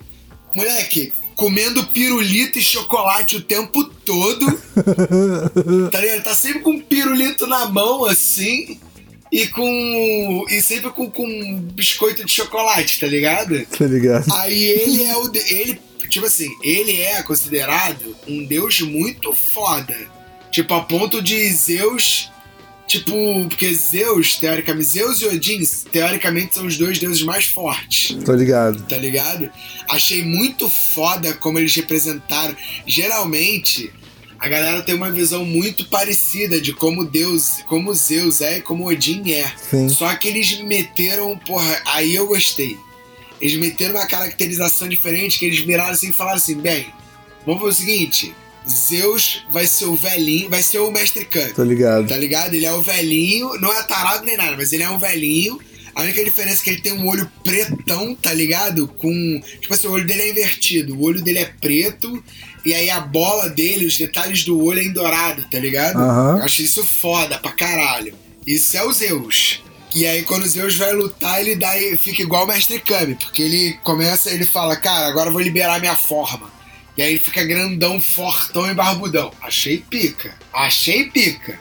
S2: Moleque, comendo pirulito e chocolate o tempo todo. (laughs) Tá ligado? Tá sempre com um pirulito na mão, assim. E com. E sempre com, com biscoito de chocolate, tá ligado?
S3: tá ligado?
S2: Aí ele é o. Ele, tipo assim, ele é considerado um deus muito foda. Tipo, a ponto de Zeus. Tipo, porque Zeus, teoricamente, Zeus e Odin, teoricamente, são os dois deuses mais fortes
S3: Tô ligado.
S2: tá ligado? Achei muito foda como eles representaram. Geralmente, a galera tem uma visão muito parecida de como Deus, como Zeus é e como Odin é.
S3: Sim.
S2: Só que eles meteram, porra, aí eu gostei. Eles meteram uma caracterização diferente que eles miraram assim e falaram assim: bem, vamos fazer o seguinte. Zeus vai ser o velhinho, vai ser o mestre Kami.
S3: Tô ligado.
S2: Tá ligado? Ele é o velhinho, não é tarado nem nada, mas ele é um velhinho. A única diferença é que ele tem um olho pretão, tá ligado? Com. Tipo assim, o olho dele é invertido. O olho dele é preto. E aí a bola dele, os detalhes do olho é em dourado, tá ligado?
S3: Aham.
S2: Eu acho isso foda pra caralho. Isso é o Zeus. E aí quando o Zeus vai lutar, ele dá, fica igual o Mestre Kami. Porque ele começa, ele fala, cara, agora eu vou liberar minha forma. E aí ele fica grandão, fortão e barbudão. Achei pica. Achei pica.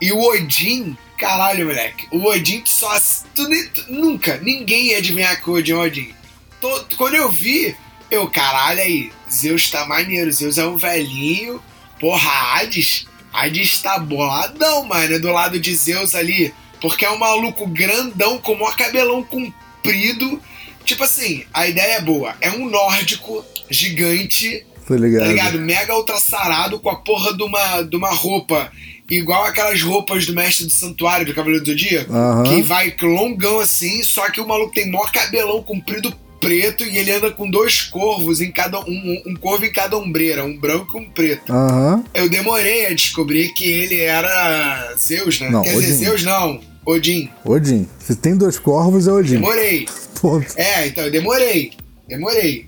S2: E o Odin, caralho, moleque. O Odin só. Tu, tu- nunca, ninguém ia adivinhar que o Odin é Odin. Tô- quando eu vi, eu, caralho, aí, Zeus tá maneiro. Zeus é um velhinho. Porra, Hades. Hades tá boladão, mano. Do lado de Zeus ali. Porque é um maluco grandão, com o maior cabelão comprido. Tipo assim, a ideia é boa. É um nórdico gigante
S3: Tô ligado.
S2: tá ligado? Mega ultrassarado com a porra de uma, de uma roupa igual aquelas roupas do mestre do santuário do Cavaleiro do Zodíaco,
S3: Aham.
S2: que vai longão assim, só que o maluco tem maior cabelão comprido preto e ele anda com dois corvos em cada um, um, corvo em cada ombreira, um branco e um preto.
S3: Aham.
S2: Eu demorei a descobrir que ele era Zeus, né?
S3: Não,
S2: Quer dizer,
S3: Odin.
S2: Zeus não, Odin.
S3: Odin. Se tem dois corvos, é Odin.
S2: Demorei.
S3: Ponto.
S2: É, então, eu demorei. Demorei.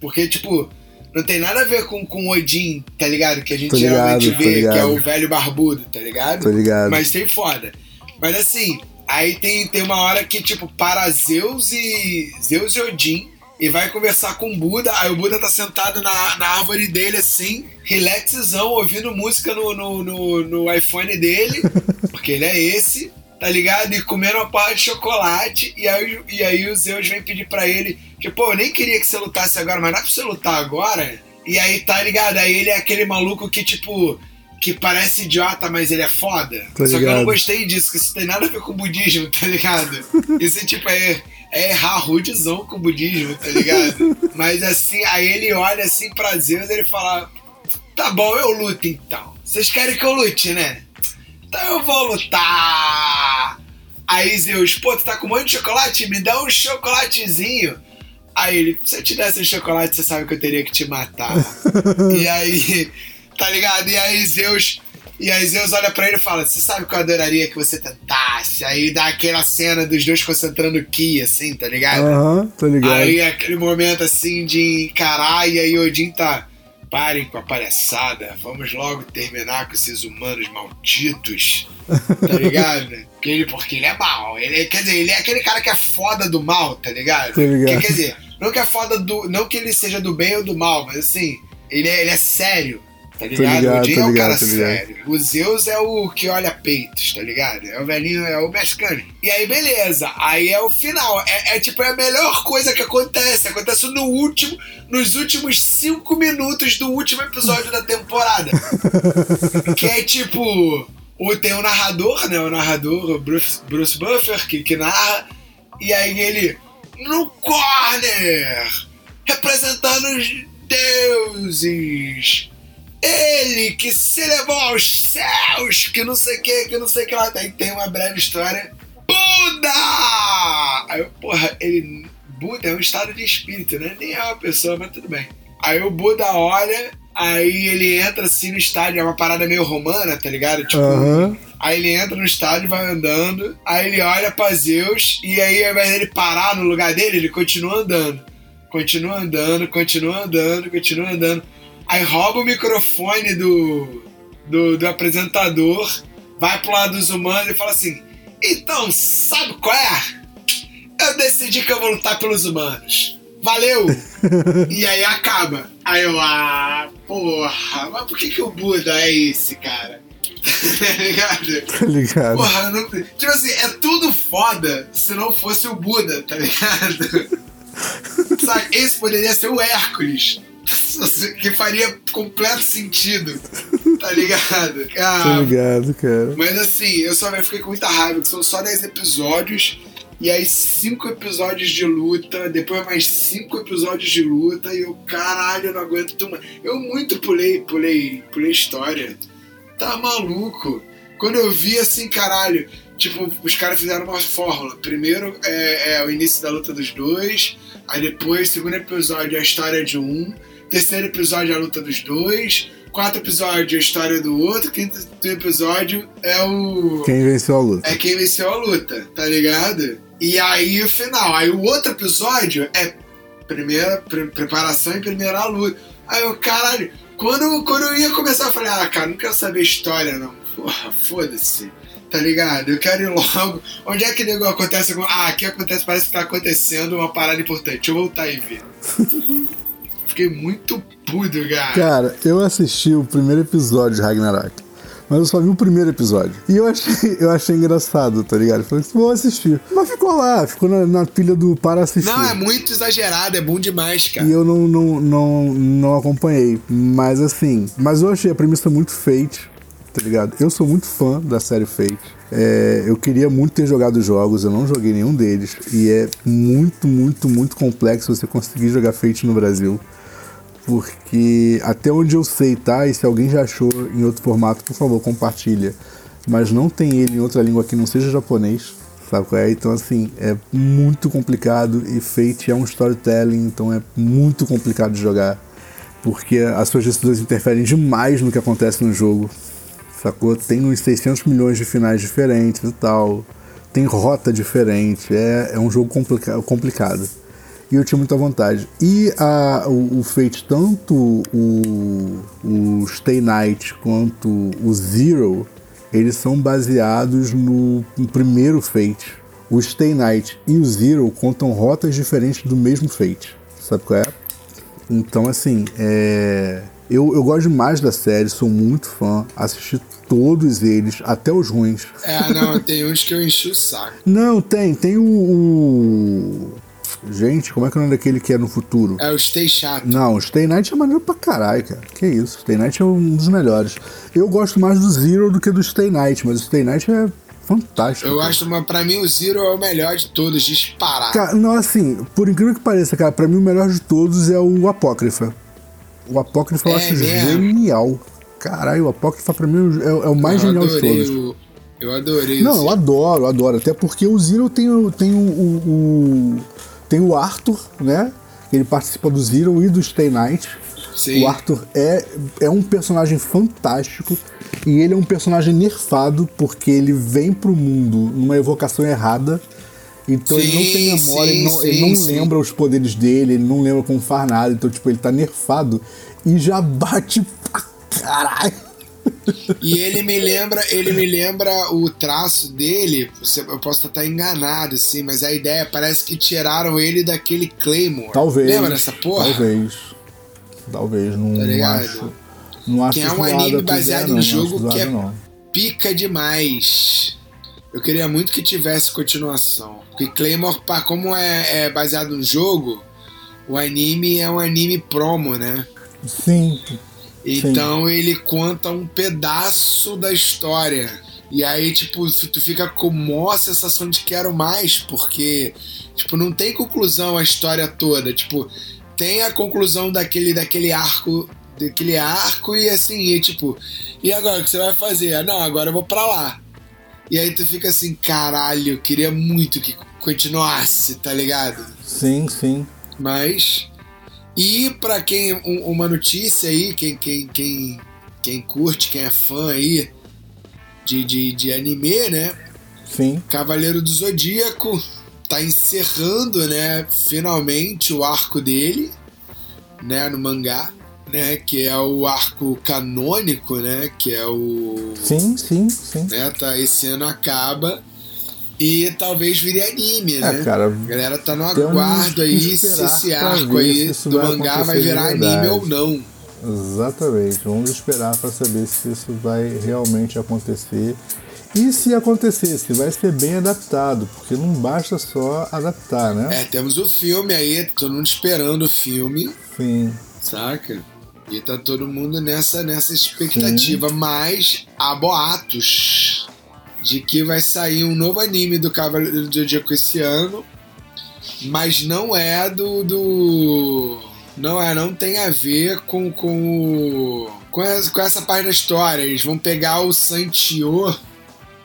S2: Porque, tipo, não tem nada a ver com, com Odin, tá ligado? Que a gente
S3: Tô
S2: geralmente vê, que é o velho barbudo, tá ligado?
S3: Tô ligado.
S2: Mas tem foda. Mas assim, aí tem, tem uma hora que, tipo, para Zeus e. Zeus e Odin. E vai conversar com o Buda. Aí o Buda tá sentado na, na árvore dele, assim, relaxzão, ouvindo música no, no, no, no iPhone dele. (laughs) porque ele é esse, tá ligado? E comendo uma parte de chocolate. E aí, e aí o Zeus vem pedir pra ele: que, pô, eu nem queria que você lutasse agora, mas dá pra você lutar agora? E aí, tá ligado? Aí ele é aquele maluco que, tipo. Que parece idiota, mas ele é foda.
S3: Tô
S2: Só que eu não gostei disso, que isso tem nada a ver com o budismo, tá ligado? (laughs) Isso, tipo, é, é errar rudezão com o budismo, tá ligado? Mas assim, aí ele olha assim pra Zeus e ele fala: Tá bom, eu luto então. Vocês querem que eu lute, né? Então eu vou lutar. Aí Zeus, pô, tu tá com um monte de chocolate? Me dá um chocolatezinho. Aí ele, se eu te desse um chocolate, você sabe que eu teria que te matar. (laughs) e aí, tá ligado? E aí Zeus. E aí Zeus olha pra ele e fala: Você sabe que eu adoraria que você tentasse? Aí dá aquela cena dos dois concentrando Ki, assim, tá ligado?
S3: Aham, tô ligado.
S2: Aí aquele momento assim de encarar, e aí Odin tá. Parem com a palhaçada, vamos logo terminar com esses humanos malditos. Tá (laughs) ligado? porque, ele, porque ele é mal. Ele, quer dizer, ele é aquele cara que é foda do mal, tá ligado?
S3: Tô ligado.
S2: Que, quer dizer, não que é foda do. Não que ele seja do bem ou do mal, mas assim, ele é, ele é sério. Tá ligado?
S3: ligado,
S2: o é
S3: ligado,
S2: cara
S3: ligado.
S2: sério. O Zeus é o que olha peitos, tá ligado? É o velhinho, é o mexicano. E aí, beleza. Aí é o final. É, é tipo é a melhor coisa que acontece. Acontece no último, nos últimos cinco minutos do último episódio da temporada. (laughs) que é tipo. o- Tem o narrador, né? O narrador, o Bruce, Bruce Buffer, que, que narra. E aí ele. No corner! Representando os deuses! Ele que se levou aos céus, que não sei o que, que não sei o que lá. Tem uma breve história. Buda! Aí, porra, ele. Buda é um estado de espírito, né? Nem é uma pessoa, mas tudo bem. Aí o Buda olha, aí ele entra assim no estádio, é uma parada meio romana, tá ligado? Tipo,
S3: Aham.
S2: Aí ele entra no estádio, vai andando, aí ele olha pra Zeus, e aí ao invés dele parar no lugar dele, ele continua andando. Continua andando, continua andando, continua andando. Aí rouba o microfone do, do, do apresentador, vai pro lado dos humanos e fala assim: Então, sabe qual é? Eu decidi que eu vou lutar pelos humanos. Valeu! (laughs) e aí acaba. Aí eu, ah, porra, mas por que, que o Buda é esse, cara? (laughs) tá ligado?
S3: Tá ligado.
S2: Porra, não, tipo assim, é tudo foda se não fosse o Buda, tá ligado? (laughs) Sabe, esse poderia ser o Hércules. (laughs) Que faria completo sentido, tá ligado? (laughs) Ah,
S3: ligado, cara.
S2: mas assim, eu só eu fiquei com muita raiva, que são só 10 episódios, e aí 5 episódios de luta, depois mais 5 episódios de luta, e eu, caralho, eu não aguento mais. Eu muito pulei, pulei, pulei história. Tá maluco? Quando eu vi assim, caralho, tipo, os caras fizeram uma fórmula. Primeiro é, é o início da luta dos dois, aí depois, segundo episódio, é a história de um, terceiro episódio é a luta dos dois, quarto episódio é a história do outro, quinto episódio é o.
S3: Quem venceu a luta?
S2: É quem venceu a luta, tá ligado? E aí o final. Aí o outro episódio é primeira pre- preparação e primeira luta. Aí eu, caralho, quando, quando eu ia começar, eu falei, ah, cara, não quero saber história, não. Porra, foda-se. Tá ligado? Eu quero ir logo. Onde é que nego acontece? Ah, aqui acontece, parece que tá acontecendo uma parada importante. Deixa eu voltar e ver. (laughs) Fiquei muito puto, cara.
S3: Cara, eu assisti o primeiro episódio de Ragnarok. Mas eu só vi o primeiro episódio. E eu achei, (laughs) eu achei engraçado, tá ligado? Eu Falei, vou assistir. Mas ficou lá, ficou na, na pilha do para assistir.
S2: Não, é muito exagerado, é bom demais, cara.
S3: E eu não, não, não, não acompanhei. Mas assim, mas eu achei a premissa muito Fate, tá ligado? Eu sou muito fã da série Fate. É, eu queria muito ter jogado os jogos, eu não joguei nenhum deles. E é muito, muito, muito complexo você conseguir jogar Fate no Brasil. Porque até onde eu sei, tá? E se alguém já achou em outro formato, por favor, compartilha. Mas não tem ele em outra língua que não seja japonês. Sabe qual é? Então, assim, é muito complicado e Fate é um storytelling, então é muito complicado de jogar. Porque as suas decisões interferem demais no que acontece no jogo. Sacou? Tem uns 600 milhões de finais diferentes e tal. Tem rota diferente. É, é um jogo complica complicado. E eu tinha muita vontade. E a, o, o Fate, tanto o, o Stay Night quanto o Zero, eles são baseados no, no primeiro Fate. O Stay Night e o Zero contam rotas diferentes do mesmo Fate. Sabe qual é? Então, assim, é... eu, eu gosto demais da série, sou muito fã, assisti todos eles, até os ruins.
S2: É, não, tem uns que eu enchi o saco.
S3: Não, tem, tem o. o- Gente, como é que é o nome daquele que é no futuro?
S2: É o Stay Chato.
S3: Não, o Stay Night é maneiro pra caralho, cara. Que isso, Stay Night é um dos melhores. Eu gosto mais do Zero do que do Stay Night, mas o Stay Night é fantástico.
S2: Eu
S3: cara.
S2: acho, uma, pra mim, o Zero é o melhor de todos, disparado.
S3: Cara, não, assim, por incrível que pareça, cara, pra mim o melhor de todos é o Apócrifa. O Apócrifa eu
S2: É
S3: acho
S2: mesmo?
S3: genial. Caralho, o Apócrifa pra mim é, é o mais
S2: eu
S3: genial de todos.
S2: o- Eu adorei
S3: Não, eu adoro, eu adoro. Até porque o Zero tem, tem o, o- o- Tem o Arthur, né? Ele participa do Zero e do Stay Night.
S2: Sim.
S3: O Arthur é, é um personagem fantástico. E ele é um personagem nerfado porque ele vem pro mundo numa evocação errada. Então ele não
S2: Sim,
S3: tem memória, ele não, ele
S2: sim,
S3: não
S2: sim.
S3: lembra os poderes dele, ele não lembra como faz nada. Então, tipo, ele tá nerfado e já bate pra caralho. (laughs)
S2: E ele me lembra, ele me lembra o traço dele. Eu posso estar enganado, assim, mas a ideia parece que tiraram ele daquele Claymore.
S3: Talvez.
S2: Lembra dessa porra?
S3: Talvez. Talvez, não,
S2: Tá
S3: não acho. Não acho
S2: Que é um anime baseado
S3: não
S2: jogo que é-
S3: não.
S2: Pica demais. Eu queria muito que tivesse continuação. Porque Claymore, como é, é baseado no jogo, o anime é um anime promo, né?
S3: Sim,
S2: Então ele conta um pedaço da história. E aí, tipo, tu fica com maior sensação de quero mais, porque, tipo, não tem conclusão a história toda. Tipo, tem a conclusão daquele, daquele arco, daquele arco, e assim, e tipo, e agora o que você vai fazer? Ah, Não, agora eu vou pra lá. E aí tu fica assim, caralho, eu queria muito que continuasse, tá ligado?
S3: sim, sim.
S2: Mas. E pra quem. um- uma notícia aí, quem, quem, quem, quem curte, quem é fã aí de, de, de anime, né?
S3: Sim,
S2: Cavaleiro do Zodíaco tá encerrando, né? Finalmente o arco dele, né? No mangá, né? Que é o arco canônico, né? Que é o.
S3: sim, sim, sim.
S2: Né, tá, esse ano acaba. E talvez vire anime,
S3: É,
S2: né?
S3: cara,
S2: A galera tá no aguardo aí se esse arco aí do
S3: vai
S2: mangá vai virar anime ou não.
S3: exatamente. Vamos esperar pra saber se isso vai realmente acontecer. E se acontecer, se vai ser bem adaptado, porque não basta só adaptar, né?
S2: É, temos o filme aí, todo mundo esperando o filme,
S3: Sim,
S2: saca? E tá todo mundo nessa, nessa expectativa, mas há boatos de que vai sair um novo anime do Cavaleiro do Zodíaco esse ano, mas não é do. do não é, não tem a ver com, com, o- com, essa, com essa parte da história. Eles vão pegar o Santiô,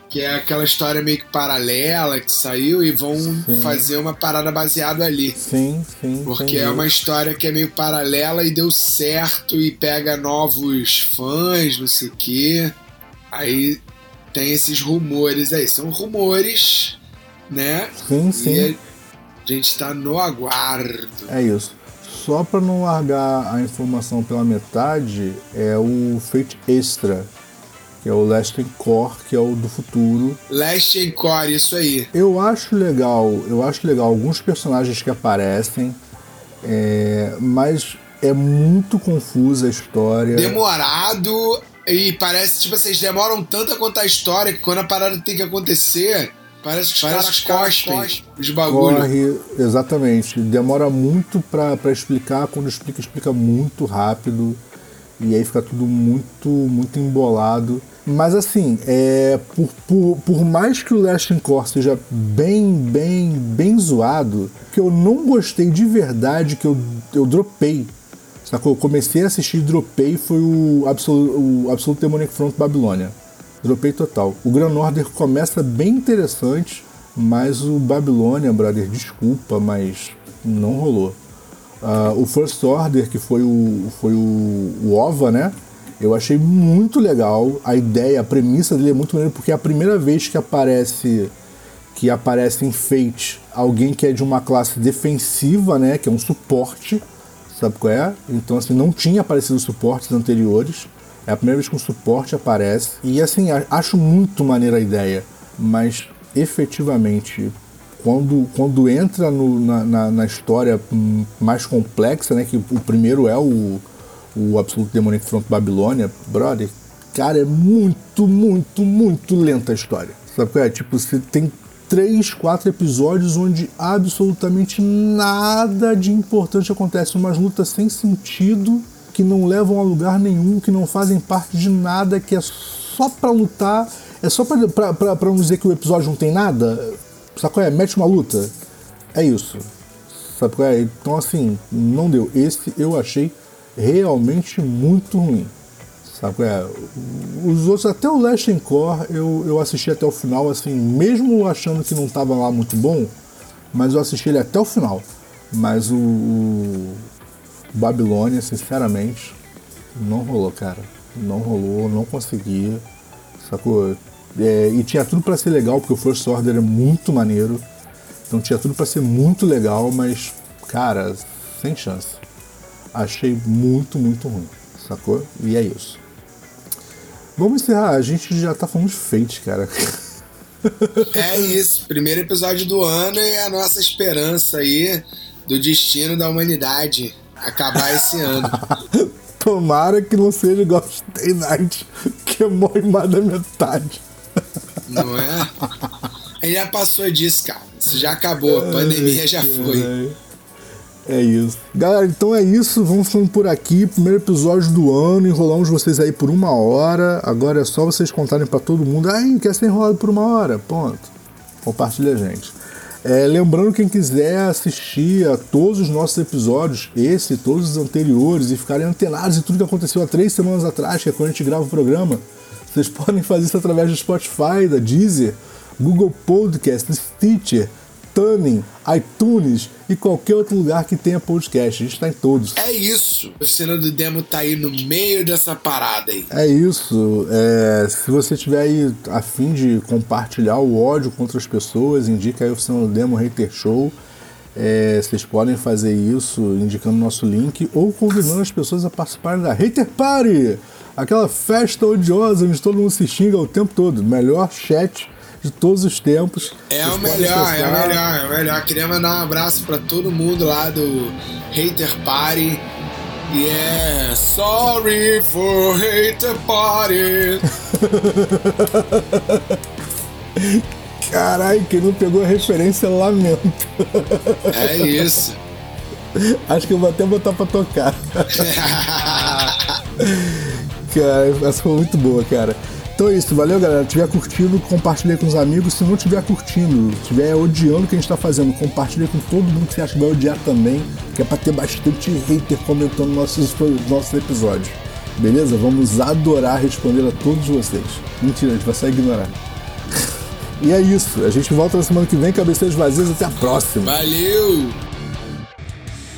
S2: que é aquela história meio que paralela que saiu, e vão
S3: Sim.
S2: fazer uma parada baseada ali.
S3: sim, sim.
S2: Porque
S3: entendi.
S2: é uma história que é meio paralela e deu certo e pega novos fãs, não sei o quê. Aí tem esses rumores aí. São rumores, né?
S3: Sim, sim.
S2: E a gente tá no aguardo.
S3: É isso. Só para não largar a informação pela metade, é o Fate Extra, que é o Last Core, que é o do futuro.
S2: Last Encore, isso aí.
S3: Eu acho legal, eu acho legal alguns personagens que aparecem, é, mas é muito confusa a história.
S2: Demorado e parece, tipo, vocês demoram tanto a contar a história que quando a parada tem que acontecer, parece que os caras cospem os bagulhos.
S3: Corre, exatamente. Demora muito pra pra explicar, quando explica, explica muito rápido. E aí fica tudo muito, muito embolado. Mas assim, é, por, por, por mais que o Last Core seja bem, bem, bem zoado, que eu não gostei de verdade, que eu, eu dropei. Sacou? Eu comecei a assistir e dropei foi o Absolute, o Absolute Demonic Front Babilônia. Dropei total. O Grand Order começa bem interessante, mas o Babilônia, brother, desculpa, mas não rolou. Ah, o First Order, que foi o, foi o, o OVA, né? Eu achei muito legal. A ideia, a premissa dele é muito maneira, porque é a primeira vez que aparece que aparece em Fate alguém que é de uma classe defensiva, né? Que é um suporte, sabe qual é? Então, assim, não tinha aparecido suportes anteriores. É a primeira vez que um suporte aparece. E, assim, acho muito maneira a ideia. Mas, efetivamente, quando, quando entra no- na, na, na história mais complexa, né? Que o primeiro é o, o Absolute Demonic Front Babilônia, brother, cara, é muito, muito, muito lenta a história. Sabe qual é? Tipo, você tem três, quatro episódios onde absolutamente nada de importante acontece. Umas lutas sem sentido, que não levam a lugar nenhum, que não fazem parte de nada, que é só pra lutar. É só pra não dizer que o episódio não tem nada. Sabe qual é? Mete uma luta. É isso. Sabe qual é? Então, assim, não deu. Esse eu achei realmente muito ruim. Sabe? É, os outros, até o Last Encore, eu, eu assisti até o final, assim, mesmo achando que não tava lá muito bom, mas eu assisti ele até o final. Mas o, o Babilônia, sinceramente, não rolou, cara. Não rolou, não consegui. Sacou? É, e tinha tudo para ser legal, porque o First Order é muito maneiro. Então tinha tudo para ser muito legal, mas, cara, sem chance. Achei muito, muito ruim. Sacou? E é isso. Vamos encerrar. A gente já tá falando de Fate, cara.
S2: É isso. Primeiro episódio do ano e a nossa esperança aí do destino da humanidade acabar esse ano. (laughs)
S3: Tomara que não seja igual Stay Night, que morre mais da metade.
S2: Não é? Aí já passou disso, cara. Isso já acabou. A pandemia já foi.
S3: É isso. Galera, então é isso. Vamos ficando por aqui. Primeiro episódio do ano. Enrolamos vocês aí por uma hora. Agora é só vocês contarem para todo mundo. Ai, quer ser enrolado por uma hora? Ponto. Compartilha a gente. É, lembrando, quem quiser assistir a todos os nossos episódios, esse e todos os anteriores, e ficarem antenados em tudo que aconteceu há três semanas atrás, que é quando a gente grava o programa, vocês (laughs) podem fazer isso através do Spotify, da Deezer, Google Podcast, Stitcher, Tuning, iTunes e qualquer outro lugar que tenha podcast. A gente está em todos.
S2: É isso. O oficina do demo tá aí no meio dessa parada aí.
S3: É isso. É, se você tiver aí a fim de compartilhar o ódio contra as pessoas, indica aí o oficina do demo Hater Show. É, vocês podem fazer isso indicando nosso link ou convidando as pessoas a participarem da Hater Party, aquela festa odiosa onde todo mundo se xinga o tempo todo. Melhor chat de todos os tempos.
S2: É o melhor, é o melhor, é o melhor. Queria mandar um abraço para todo mundo lá do Hater Party. E é Sorry for Hater Party. (laughs)
S3: Caralho, quem não pegou a referência, lamento.
S2: É isso. (laughs)
S3: Acho que eu vou até botar pra tocar. (laughs) cara, essa foi muito boa, cara. Então é isso, valeu galera. Se tiver curtindo, compartilhe com os amigos. Se não tiver curtindo, tiver odiando o que a gente tá fazendo, compartilhe com todo mundo que você acha que vai odiar também, que é pra ter bastante hater comentando nossos, nossos episódios. Beleza? Vamos adorar responder a todos vocês. Mentira, a gente vai só ignorar. (laughs) e é isso. A gente volta na semana que vem, cabeceiras vazias. Até a próxima.
S2: Valeu!